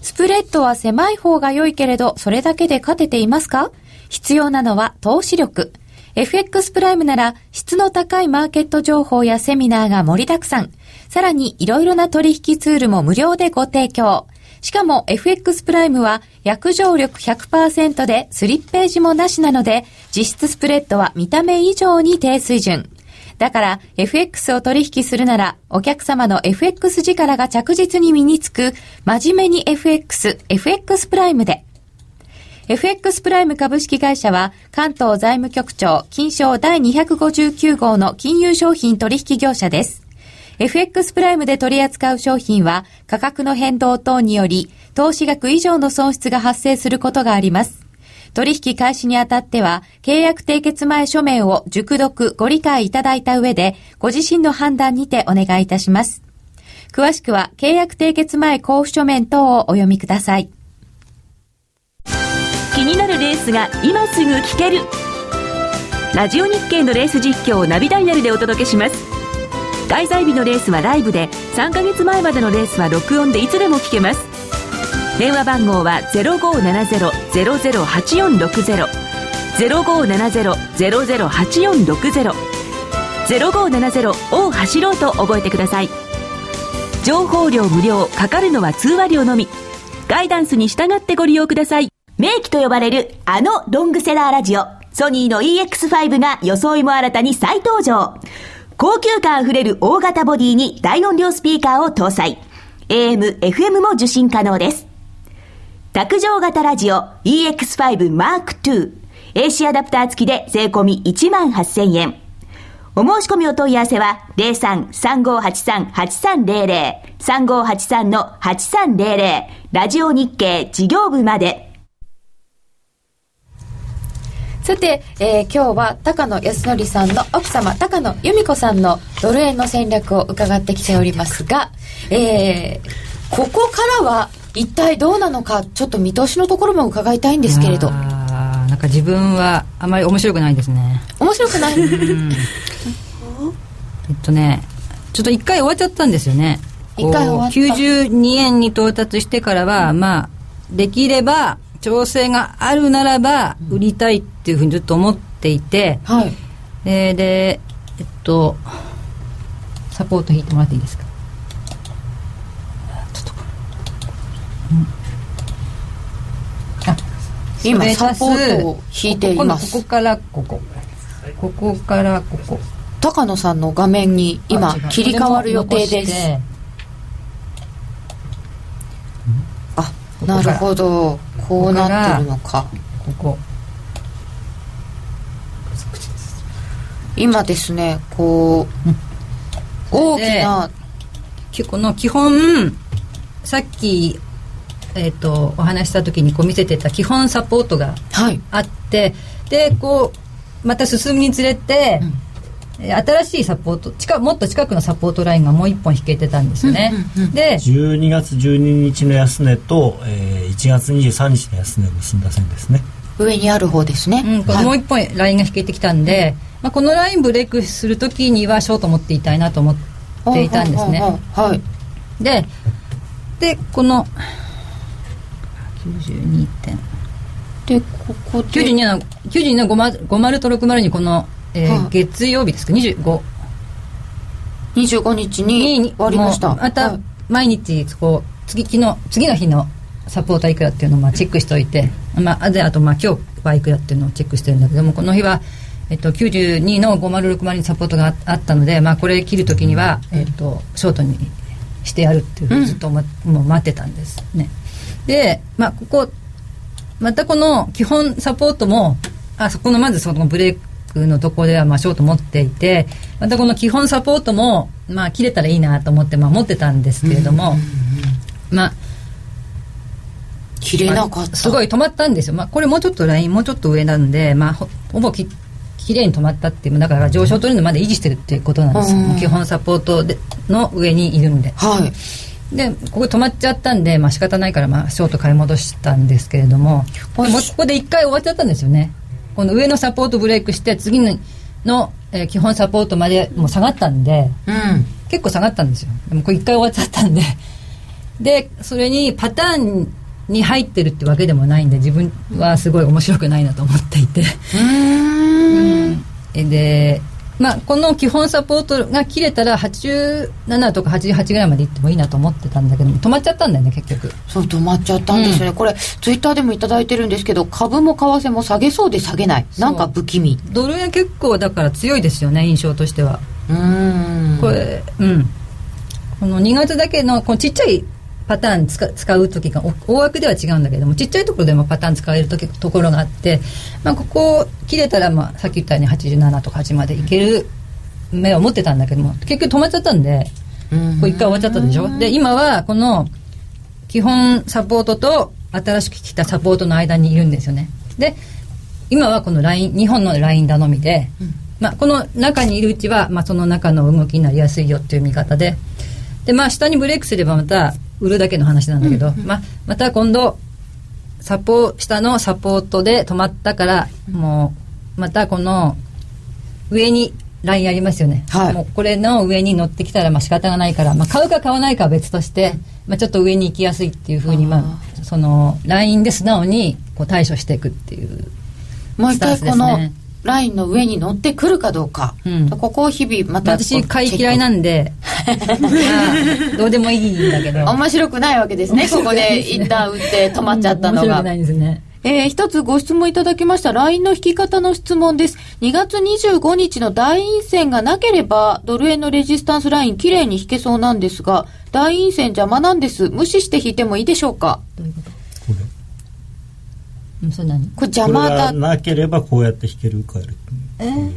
Speaker 1: スプレッドは狭い方が良いけれど、それだけで勝てていますか？必要なのは投資力。FX プライムなら質の高いマーケット情報やセミナーが盛りだくさん。さらにいろいろな取引ツールも無料でご提供。しかも FX プライムは約定力100%でスリッページもなしなので、実質スプレッドは見た目以上に低水準。だから FX を取引するならお客様の FX 力が着実に身につく真面目に FX、FX プライムで。FX プライム株式会社は関東財務局長金賞第259号の金融商品取引業者です。FX プライムで取り扱う商品は価格の変動等により投資額以上の損失が発生することがあります。取引開始にあたっては、契約締結前書面を熟読ご理解いただいた上で、ご自身の判断にてお願いいたします。詳しくは、契約締結前交付書面等をお読みください。
Speaker 5: 気になるレースが今すぐ聞けるラジオ日経のレース実況をナビダイヤルでお届けします開催日のレースはライブで3ヶ月前までのレースは録音でいつでも聞けます。電話番号は0570-008460 0570-008460 0570を走ろうと覚えてください。情報料無料かかるのは通話料のみ。ガイダンスに従ってご利用ください。名機と呼ばれるあのロングセラーラジオ。ソニーの EX5 が装いも新たに再登場。高級感あふれる大型ボディに大音量スピーカーを搭載。AM、FM も受信可能です。卓上型ラジオ EX5 Mark II AC アダプター付きで税込み1万8000円。お申し込みお問い合わせは03-3583-8300 3583-8300ラジオ日経事業部まで。
Speaker 1: さて、えー今日は高野康則さんの奥様高野由美子さんのドル円の戦略を伺ってきておりますが、えーここからは一体どうなのかちょっと見通しのところも伺いたいんですけれど。
Speaker 3: なんか自分はあまり面白くないですね。
Speaker 1: 面白くない？
Speaker 3: えっとねちょっと一回終わっちゃったんですよね。
Speaker 1: 一回終わった。
Speaker 3: こう92円に到達してからはまあできれば調整があるならば売りたいっていうふうにずっと思っていて、
Speaker 1: はい。
Speaker 3: ででえっとサポート引いてもらっていいですか？ちょっとあ
Speaker 1: 今
Speaker 3: それ足す。
Speaker 1: サポートを引いています。
Speaker 3: ここからここここからここ。
Speaker 1: 高野さんの画面に今切り替わる予定です。あなるほど。こうなってるのか。
Speaker 3: ここ
Speaker 1: 今ですねこう大きな
Speaker 3: きこの基本さっき、えっとお話しした時にこう見せてた基本サポートが
Speaker 1: はい。
Speaker 3: あってでこうまた進むにつれて、えー新しいサポート近もっと近くのサポートラインがもう一本引けてたんですよね、で
Speaker 2: 12月12日の安値と、えー1月23日の安値を結んだ線ですね。
Speaker 1: 上にある方ですね、
Speaker 3: うん、こもう一本ラインが引けてきたんで、まあ、このラインブレイクするときにはショート持っていたいなと思っていたんですね。
Speaker 1: はい
Speaker 3: で、で、この92点。
Speaker 1: でここで。
Speaker 3: 92の、92の50 50と60にこの、えー
Speaker 1: はい。
Speaker 3: 月曜日ですか、25
Speaker 1: 25日に
Speaker 3: に
Speaker 1: 終わりました。
Speaker 3: また
Speaker 1: はい。
Speaker 3: 毎日こう次昨日次の日のサポーターいくらっていうのをまあチェックしておいて、まあ、であとまあ今日はいくらっていうのをチェックしてるんだけどもこの日は、えっと、92の5060にサポートがああったので、まあ、これ切るときには、えっと、ショートにしてやるっていうふうにずっともう待ってたんですね。で、まあ、ここまたこの基本サポートもあそこのまずそのブレイクのところではまあショート持っていてまたこの基本サポートもまあ切れたらいいなと思ってまあ持ってたんですけれども、まあ
Speaker 1: 切れなかった。
Speaker 3: すごい止まったんですよ、まあ、これもうちょっとラインもうちょっと上なんで、まあ、ほほぼききれいに止まったっていうだから上昇トレンドまで維持してるっていうことなんです。よ、
Speaker 1: うん。
Speaker 3: 基本サポートでの上にいるんで
Speaker 1: はい。
Speaker 3: でここ止まっちゃったんで、まあ仕方ないから、まあ、ショート買い戻したんですけれども
Speaker 1: はい
Speaker 3: もうここで一回終わっちゃったんですよね。この上のサポートブレイクして次のの、えー基本サポートまでもう下がったんで
Speaker 1: うん。
Speaker 3: 結構下がったんですよ。でもこれ一回終わっちゃったんで。でそれにパターンに入ってるってわけでもないんで自分はすごい面白くないなと思っていて。
Speaker 1: うーん。
Speaker 3: えでまあ、この基本サポートが切れたら87とか88ぐらいまでいってもいいなと思ってたんだけど止まっちゃったんだよね結局。
Speaker 1: そう止まっちゃったんですよね、うん、これツイッターでも頂いてるんですけど株も為替も下げそうで下げない。なんか不気味。
Speaker 3: ドル円結構だから強いですよね印象としては。うん。これうん。この2月だけのこのちっちゃいパターン使使う時が大枠では違うんだけどもちっちゃいところでもパターン使える時ところがあって、まあ、ここ切れたら、まあ、さっき言ったように87とか8までいける目を持ってたんだけども結局止まっちゃったんでこれ一回終わっちゃったでしょ？で今はこの基本サポートと新しく来たサポートの間にいるんですよね。で今はこのライン日本のライン頼みで、うん、まあ、この中にいるうちは、まあ、その中の動きになりやすいよっていう見方で。でまあ下にブレイクすればまた売るだけの話なんだけど、うんうん、ままた今度サポ下のサポートで止まったから、もうまたこの上にラインありますよね、はい、もうこれの上に乗ってきたらまあ仕方がないから、まあ、買うか買わないかは別として、まあ、ちょっと上に行きやすいっていうふうに、まあ、そのラインで素直にこう対処していくっていう
Speaker 1: もう一回このラインの上に乗ってくるかどうか、うん、ここを日々また
Speaker 3: 私買い嫌いなんで。どうでもいいんだけど。
Speaker 1: 面白くないわけですね。ここで一旦売って止まっちゃったのが、面白くないですね。えー、一つご質問いただきました。LINE の引き方の質問です。2月25日の大陰線がなければ、ドル円のレジスタンスラインきれいに引けそうなんですが、大陰線邪魔なんです。無視して引いてもいいでしょうか？どういうこと？
Speaker 3: それ何
Speaker 2: これ邪魔だ。なければこうやって引けるからえ？ー、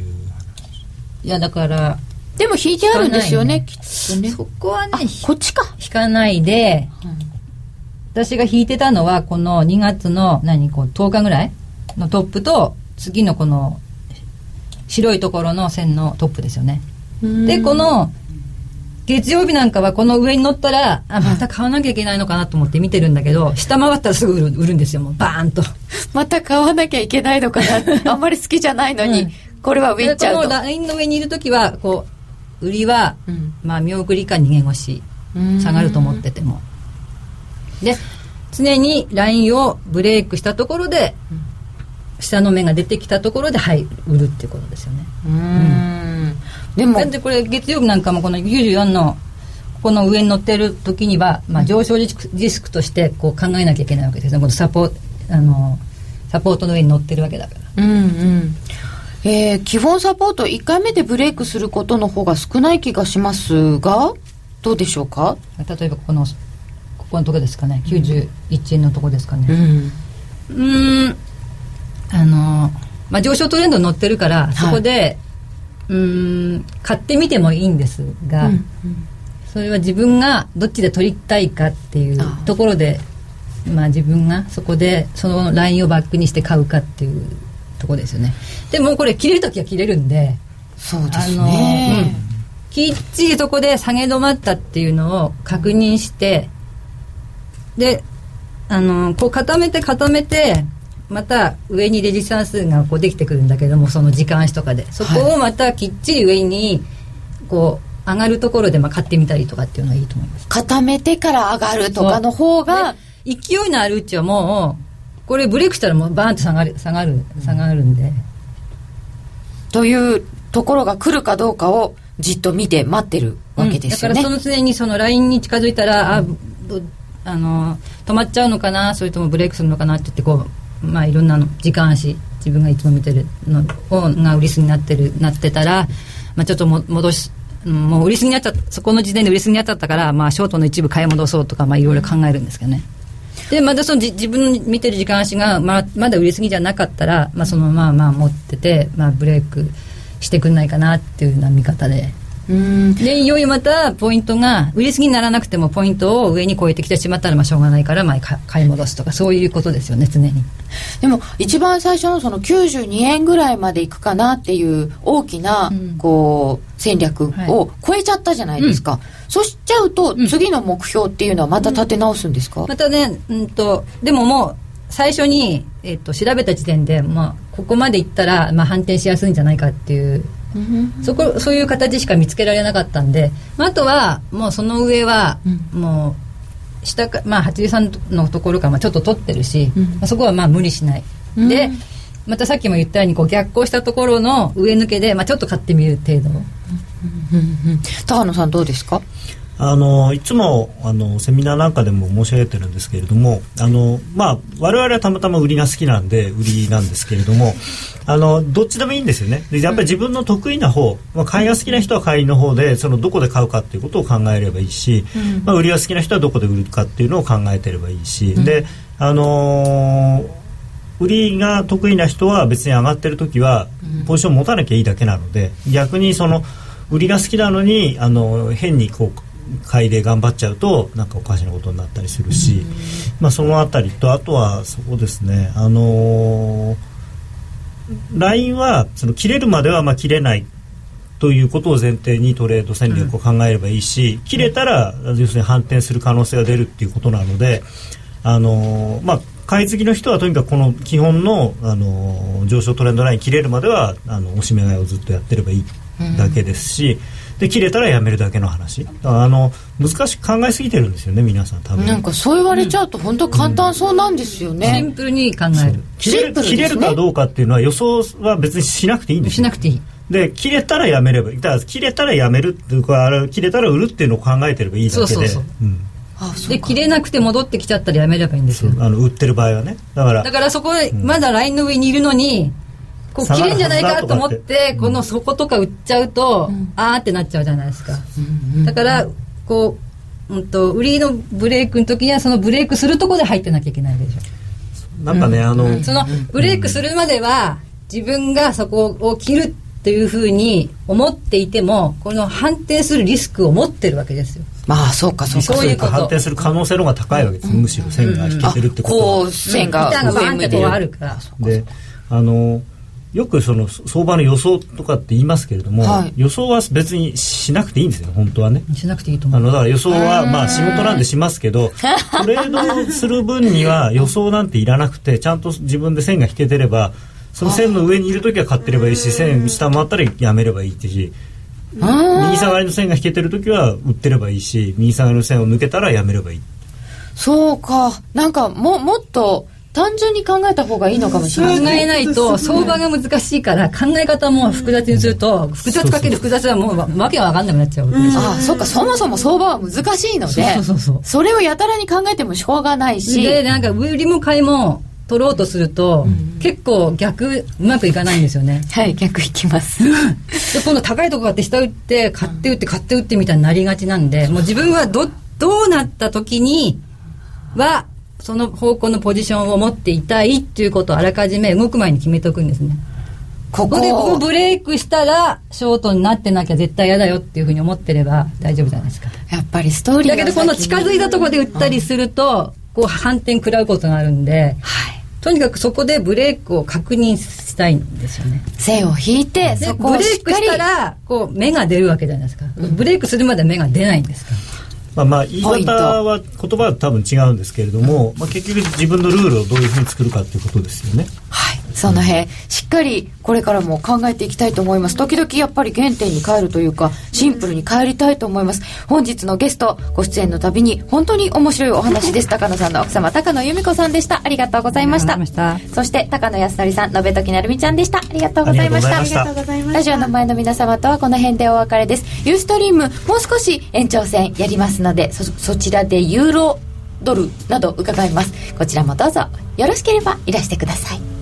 Speaker 3: いや、だから、
Speaker 1: でも引いてあるんですよね、きっとね。
Speaker 3: そこはね、
Speaker 1: こっちか。
Speaker 3: 引かないで、うん私が引いてたのはこの2月の何こう10日ぐらいのトップと次のこの白いところの線のトップですよねでこの月曜日なんかはこの上に乗ったらあまた買わなきゃいけないのかなと思って見てるんだけど下回ったらすぐ売る売るんですよもうバーンと。
Speaker 1: また買わなきゃいけないのかな。あんまり好きじゃないのに、うん、これは上行っちゃうと。こ
Speaker 3: のラインの上にいる時はこう売りは、うん、まあ見送りか逃げ腰下がると思ってても。で常にラインをブレイクしたところで、下の目が出てきたところではい売るっていうことですよね。うんでもでこれ月曜日なんかもこの94のこの上に乗ってる時には、まあ、上昇リスクリスクとしてこう考えなきゃいけないわけですねこのサポあのサポートの上に乗ってるわけだから。うんうん。
Speaker 1: えー、基本サポート1回目でブレイクすることの方が少ない気がしますがどうでしょうか？
Speaker 3: 例えばこのここのとこですかね。91円のとこですかね。うん。あのまあ上昇トレンドに乗ってるから、そこでうん買ってみてもいいんですが、うんうん、それは自分がどっちで取りたいかっていうところでまあ自分がそこでそのラインをバックにして買うかっていうとこですよね。でもこれ切れる時は切れるんで
Speaker 1: そうですね、
Speaker 3: うんきっちりそこで下げ止まったっていうのを確認して、であのこう固めて固めてまた上にレジスタンスがこうできてくるんだけどもその時間足とかで。そこをまたきっちり上にこう上がるところでまあ買ってみたりとかっていうのはいいと思います。
Speaker 1: 固めてから上がるとかの方が
Speaker 3: 勢いのあるうちはもうこれブレイクしたらもうバーンと下がる下がる下がるんで、
Speaker 1: というところが来るかどうかをじっと見て待ってるわけですよね、
Speaker 3: うん、だからその常にそのラインに近づいたら、うん、ああの止まっちゃうのかなそれともブレイクするのかなって言ってこう、まあ、いろんなの時間足自分がいつも見てるのをが売りすぎになってるなってたら、まあ、ちょっとも戻しもう売りすぎになっちゃったそこの時点で売りすぎになっちゃったから、まあ、ショートの一部買い戻そうとか、まあ、いろいろ考えるんですけどね。でまたその自分の見てる時間足がままだ売りすぎじゃなかったら、まあ、そのまあまあ持ってて、まあ、ブレイクしてくんないかなっていうような見方ででいよいよまたポイントが売りすぎにならなくてもポイントを上に超えてきてしまったらまあしょうがないからまあ買い戻すとかそういうことですよね常に。
Speaker 1: でも一番最初のその92円ぐらいまでいくかなっていう大きなこう戦略を超えちゃったじゃないですか、はいうん、そしちゃうと次の目標っていうのはまた立て直すんですか、
Speaker 3: うん、またね、うんと、でももう最初に、えっと、調べた時点で、まあ、ここまでいったら、まあ、反転しやすいんじゃないかっていうそこそういう形しか見つけられなかったんで、まあ、あとはもうその上はもう下か、まあ、83のところからまあちょっと取ってるし、うん、まあ、そこはまあ無理しない、うん、でまたさっきも言ったようにこう逆行したところの上抜けで、まあ、ちょっと買ってみる程度。
Speaker 1: 高野さん。どうですか
Speaker 2: あのいつもあのセミナーなんかでも申し上げてるんですけれどもあの、まあ、我々はたまたま売りが好きなんで売りなんですけれどもあのどっちでもいいんですよね。でやっぱり自分の得意な方、まあ、買いが好きな人は買いの方でそのどこで買うかっていうことを考えればいいし、まあ、売りが好きな人はどこで売るかっていうのを考えてればいいし、であのー売りが得意な人は別に上がってる時はポジション持たなきゃいいだけなので逆にその売りが好きなのにあの変にこう買いで頑張っちゃうとなんかおかしなことになったりするし、まあ、そのあたりとあとはそうですねあのー、ラインはその切れるまではまあ切れないということを前提にトレード戦略を考えればいいし、切れたら要するに反転する可能性が出るっていうことなので、あのー、まあ買い付きの人はとにかくこの基本の、あのー、上昇トレンドライン切れるまではあの押し目買いをずっとやってればいいだけですし、で切れたらやめるだけの話。あの難しく考えすぎてるんですよね皆さん多分。
Speaker 1: なんかそう言われちゃうと本当簡単そうなんですよね、
Speaker 3: シンプルに考える。
Speaker 2: 切れる、ね、切れるかどうかっていうのは予想は別にしなくていいんです
Speaker 3: しなくていい。
Speaker 2: で切れたらやめればいいだから切れたらやめるっていうか切れたら売るっていうのを考えてればいいだけで。そうそうそう、うん。
Speaker 3: で切れなくて戻ってきちゃったらやめればいいんですよ。
Speaker 2: あの売ってる場合はね。だから
Speaker 3: だからそこまだラインの上にいるのに、こう切れんじゃないかと思ってこの底とか売っちゃうと、うん、あーってなっちゃうじゃないですか、だからこう、うんと、売りのブレイクの時にはそのブレイクするとこで入ってなきゃいけないでし
Speaker 2: ょ。なんかね、あの
Speaker 3: そのブレイクするまでは自分がそこを切るっていうふうに思っていてもこの反転するリスクを持ってるわけですよ。
Speaker 1: まあそうかそうか。
Speaker 2: そういうこと。反転する可能性の方が高いわけです、むしろ線が引けてるってことは、
Speaker 1: こう線が
Speaker 3: 上向いてるあるから。
Speaker 2: であのよくその相場の予想とかって言いますけれども、はい、予想は別にしなくていいんですよ本当はね。
Speaker 3: しなくていいと思う。
Speaker 2: あのだから予想はまあ仕事なんでしますけどトレードする分には予想なんていらなくてちゃんと自分で線が引けてればその線の上にいる時は買ってればいいし線下回ったらやめればいいってし右下がりの線が引けてる時は売ってればいいし右下がりの線を抜けたらやめればいい。
Speaker 1: そうか。なんかももっと単純に考えた方がいいのかもしれない。
Speaker 3: 考えないと相場が難しいから考え方も複雑にすると複雑かける複雑はもうわけが分かんなくなっちゃう
Speaker 1: ああそっか。そもそも相場は難しいのでそれをやたらに考えてもしょうがないし。
Speaker 3: でなんか売りも買いも取ろうとすると、うん、結構逆うまくいかないんですよね。
Speaker 1: はい逆いきます。で
Speaker 3: 今度高いとこ買って下打って買って打って買って打ってみたいになりがちなんでもう自分はどどうなった時にはその方向のポジションを持っていたいっていうことをあらかじめ動く前に決めておくんですね。ここ。でここブレイクしたらショートになってなきゃ絶対嫌だよっていうふうに思ってれば大丈夫じゃないですか。
Speaker 1: やっぱりストーリー
Speaker 3: だけどこの近づいたところで打ったりすると、こう反転食らうことがあるんで、はい、とにかくそこでブレイクを確認したいんですよね。
Speaker 1: 線を引いてそ
Speaker 3: こをブレイクしたらこう芽が出るわけじゃないですか、うん、ブレイクするまで芽が出ないんですか。ら
Speaker 2: まあ、まあ言い方は言葉は多分違うんですけれども、まあ、結局自分のルールをどういうふうに作るかっていうことですよね。
Speaker 1: はいその辺、しっかりこれからも考えていきたいと思います。時々やっぱり原点に帰るというか、シンプルに帰りたいと思います。本日のゲスト、ご出演のたびに本当に面白いお話です。高野さんの奥様、高野由美子さんでした。ありがとうございました。したそして、高野康則さん、延時なるみちゃんでした。ありがとうございました。ありがとうございました。ラジオの前の皆様とはこの辺でお別れです。ユーストリーム、もう少し延長戦やりますので、そ、そちらでユーロドルなど伺います。こちらもどうぞよろしければいらしてください。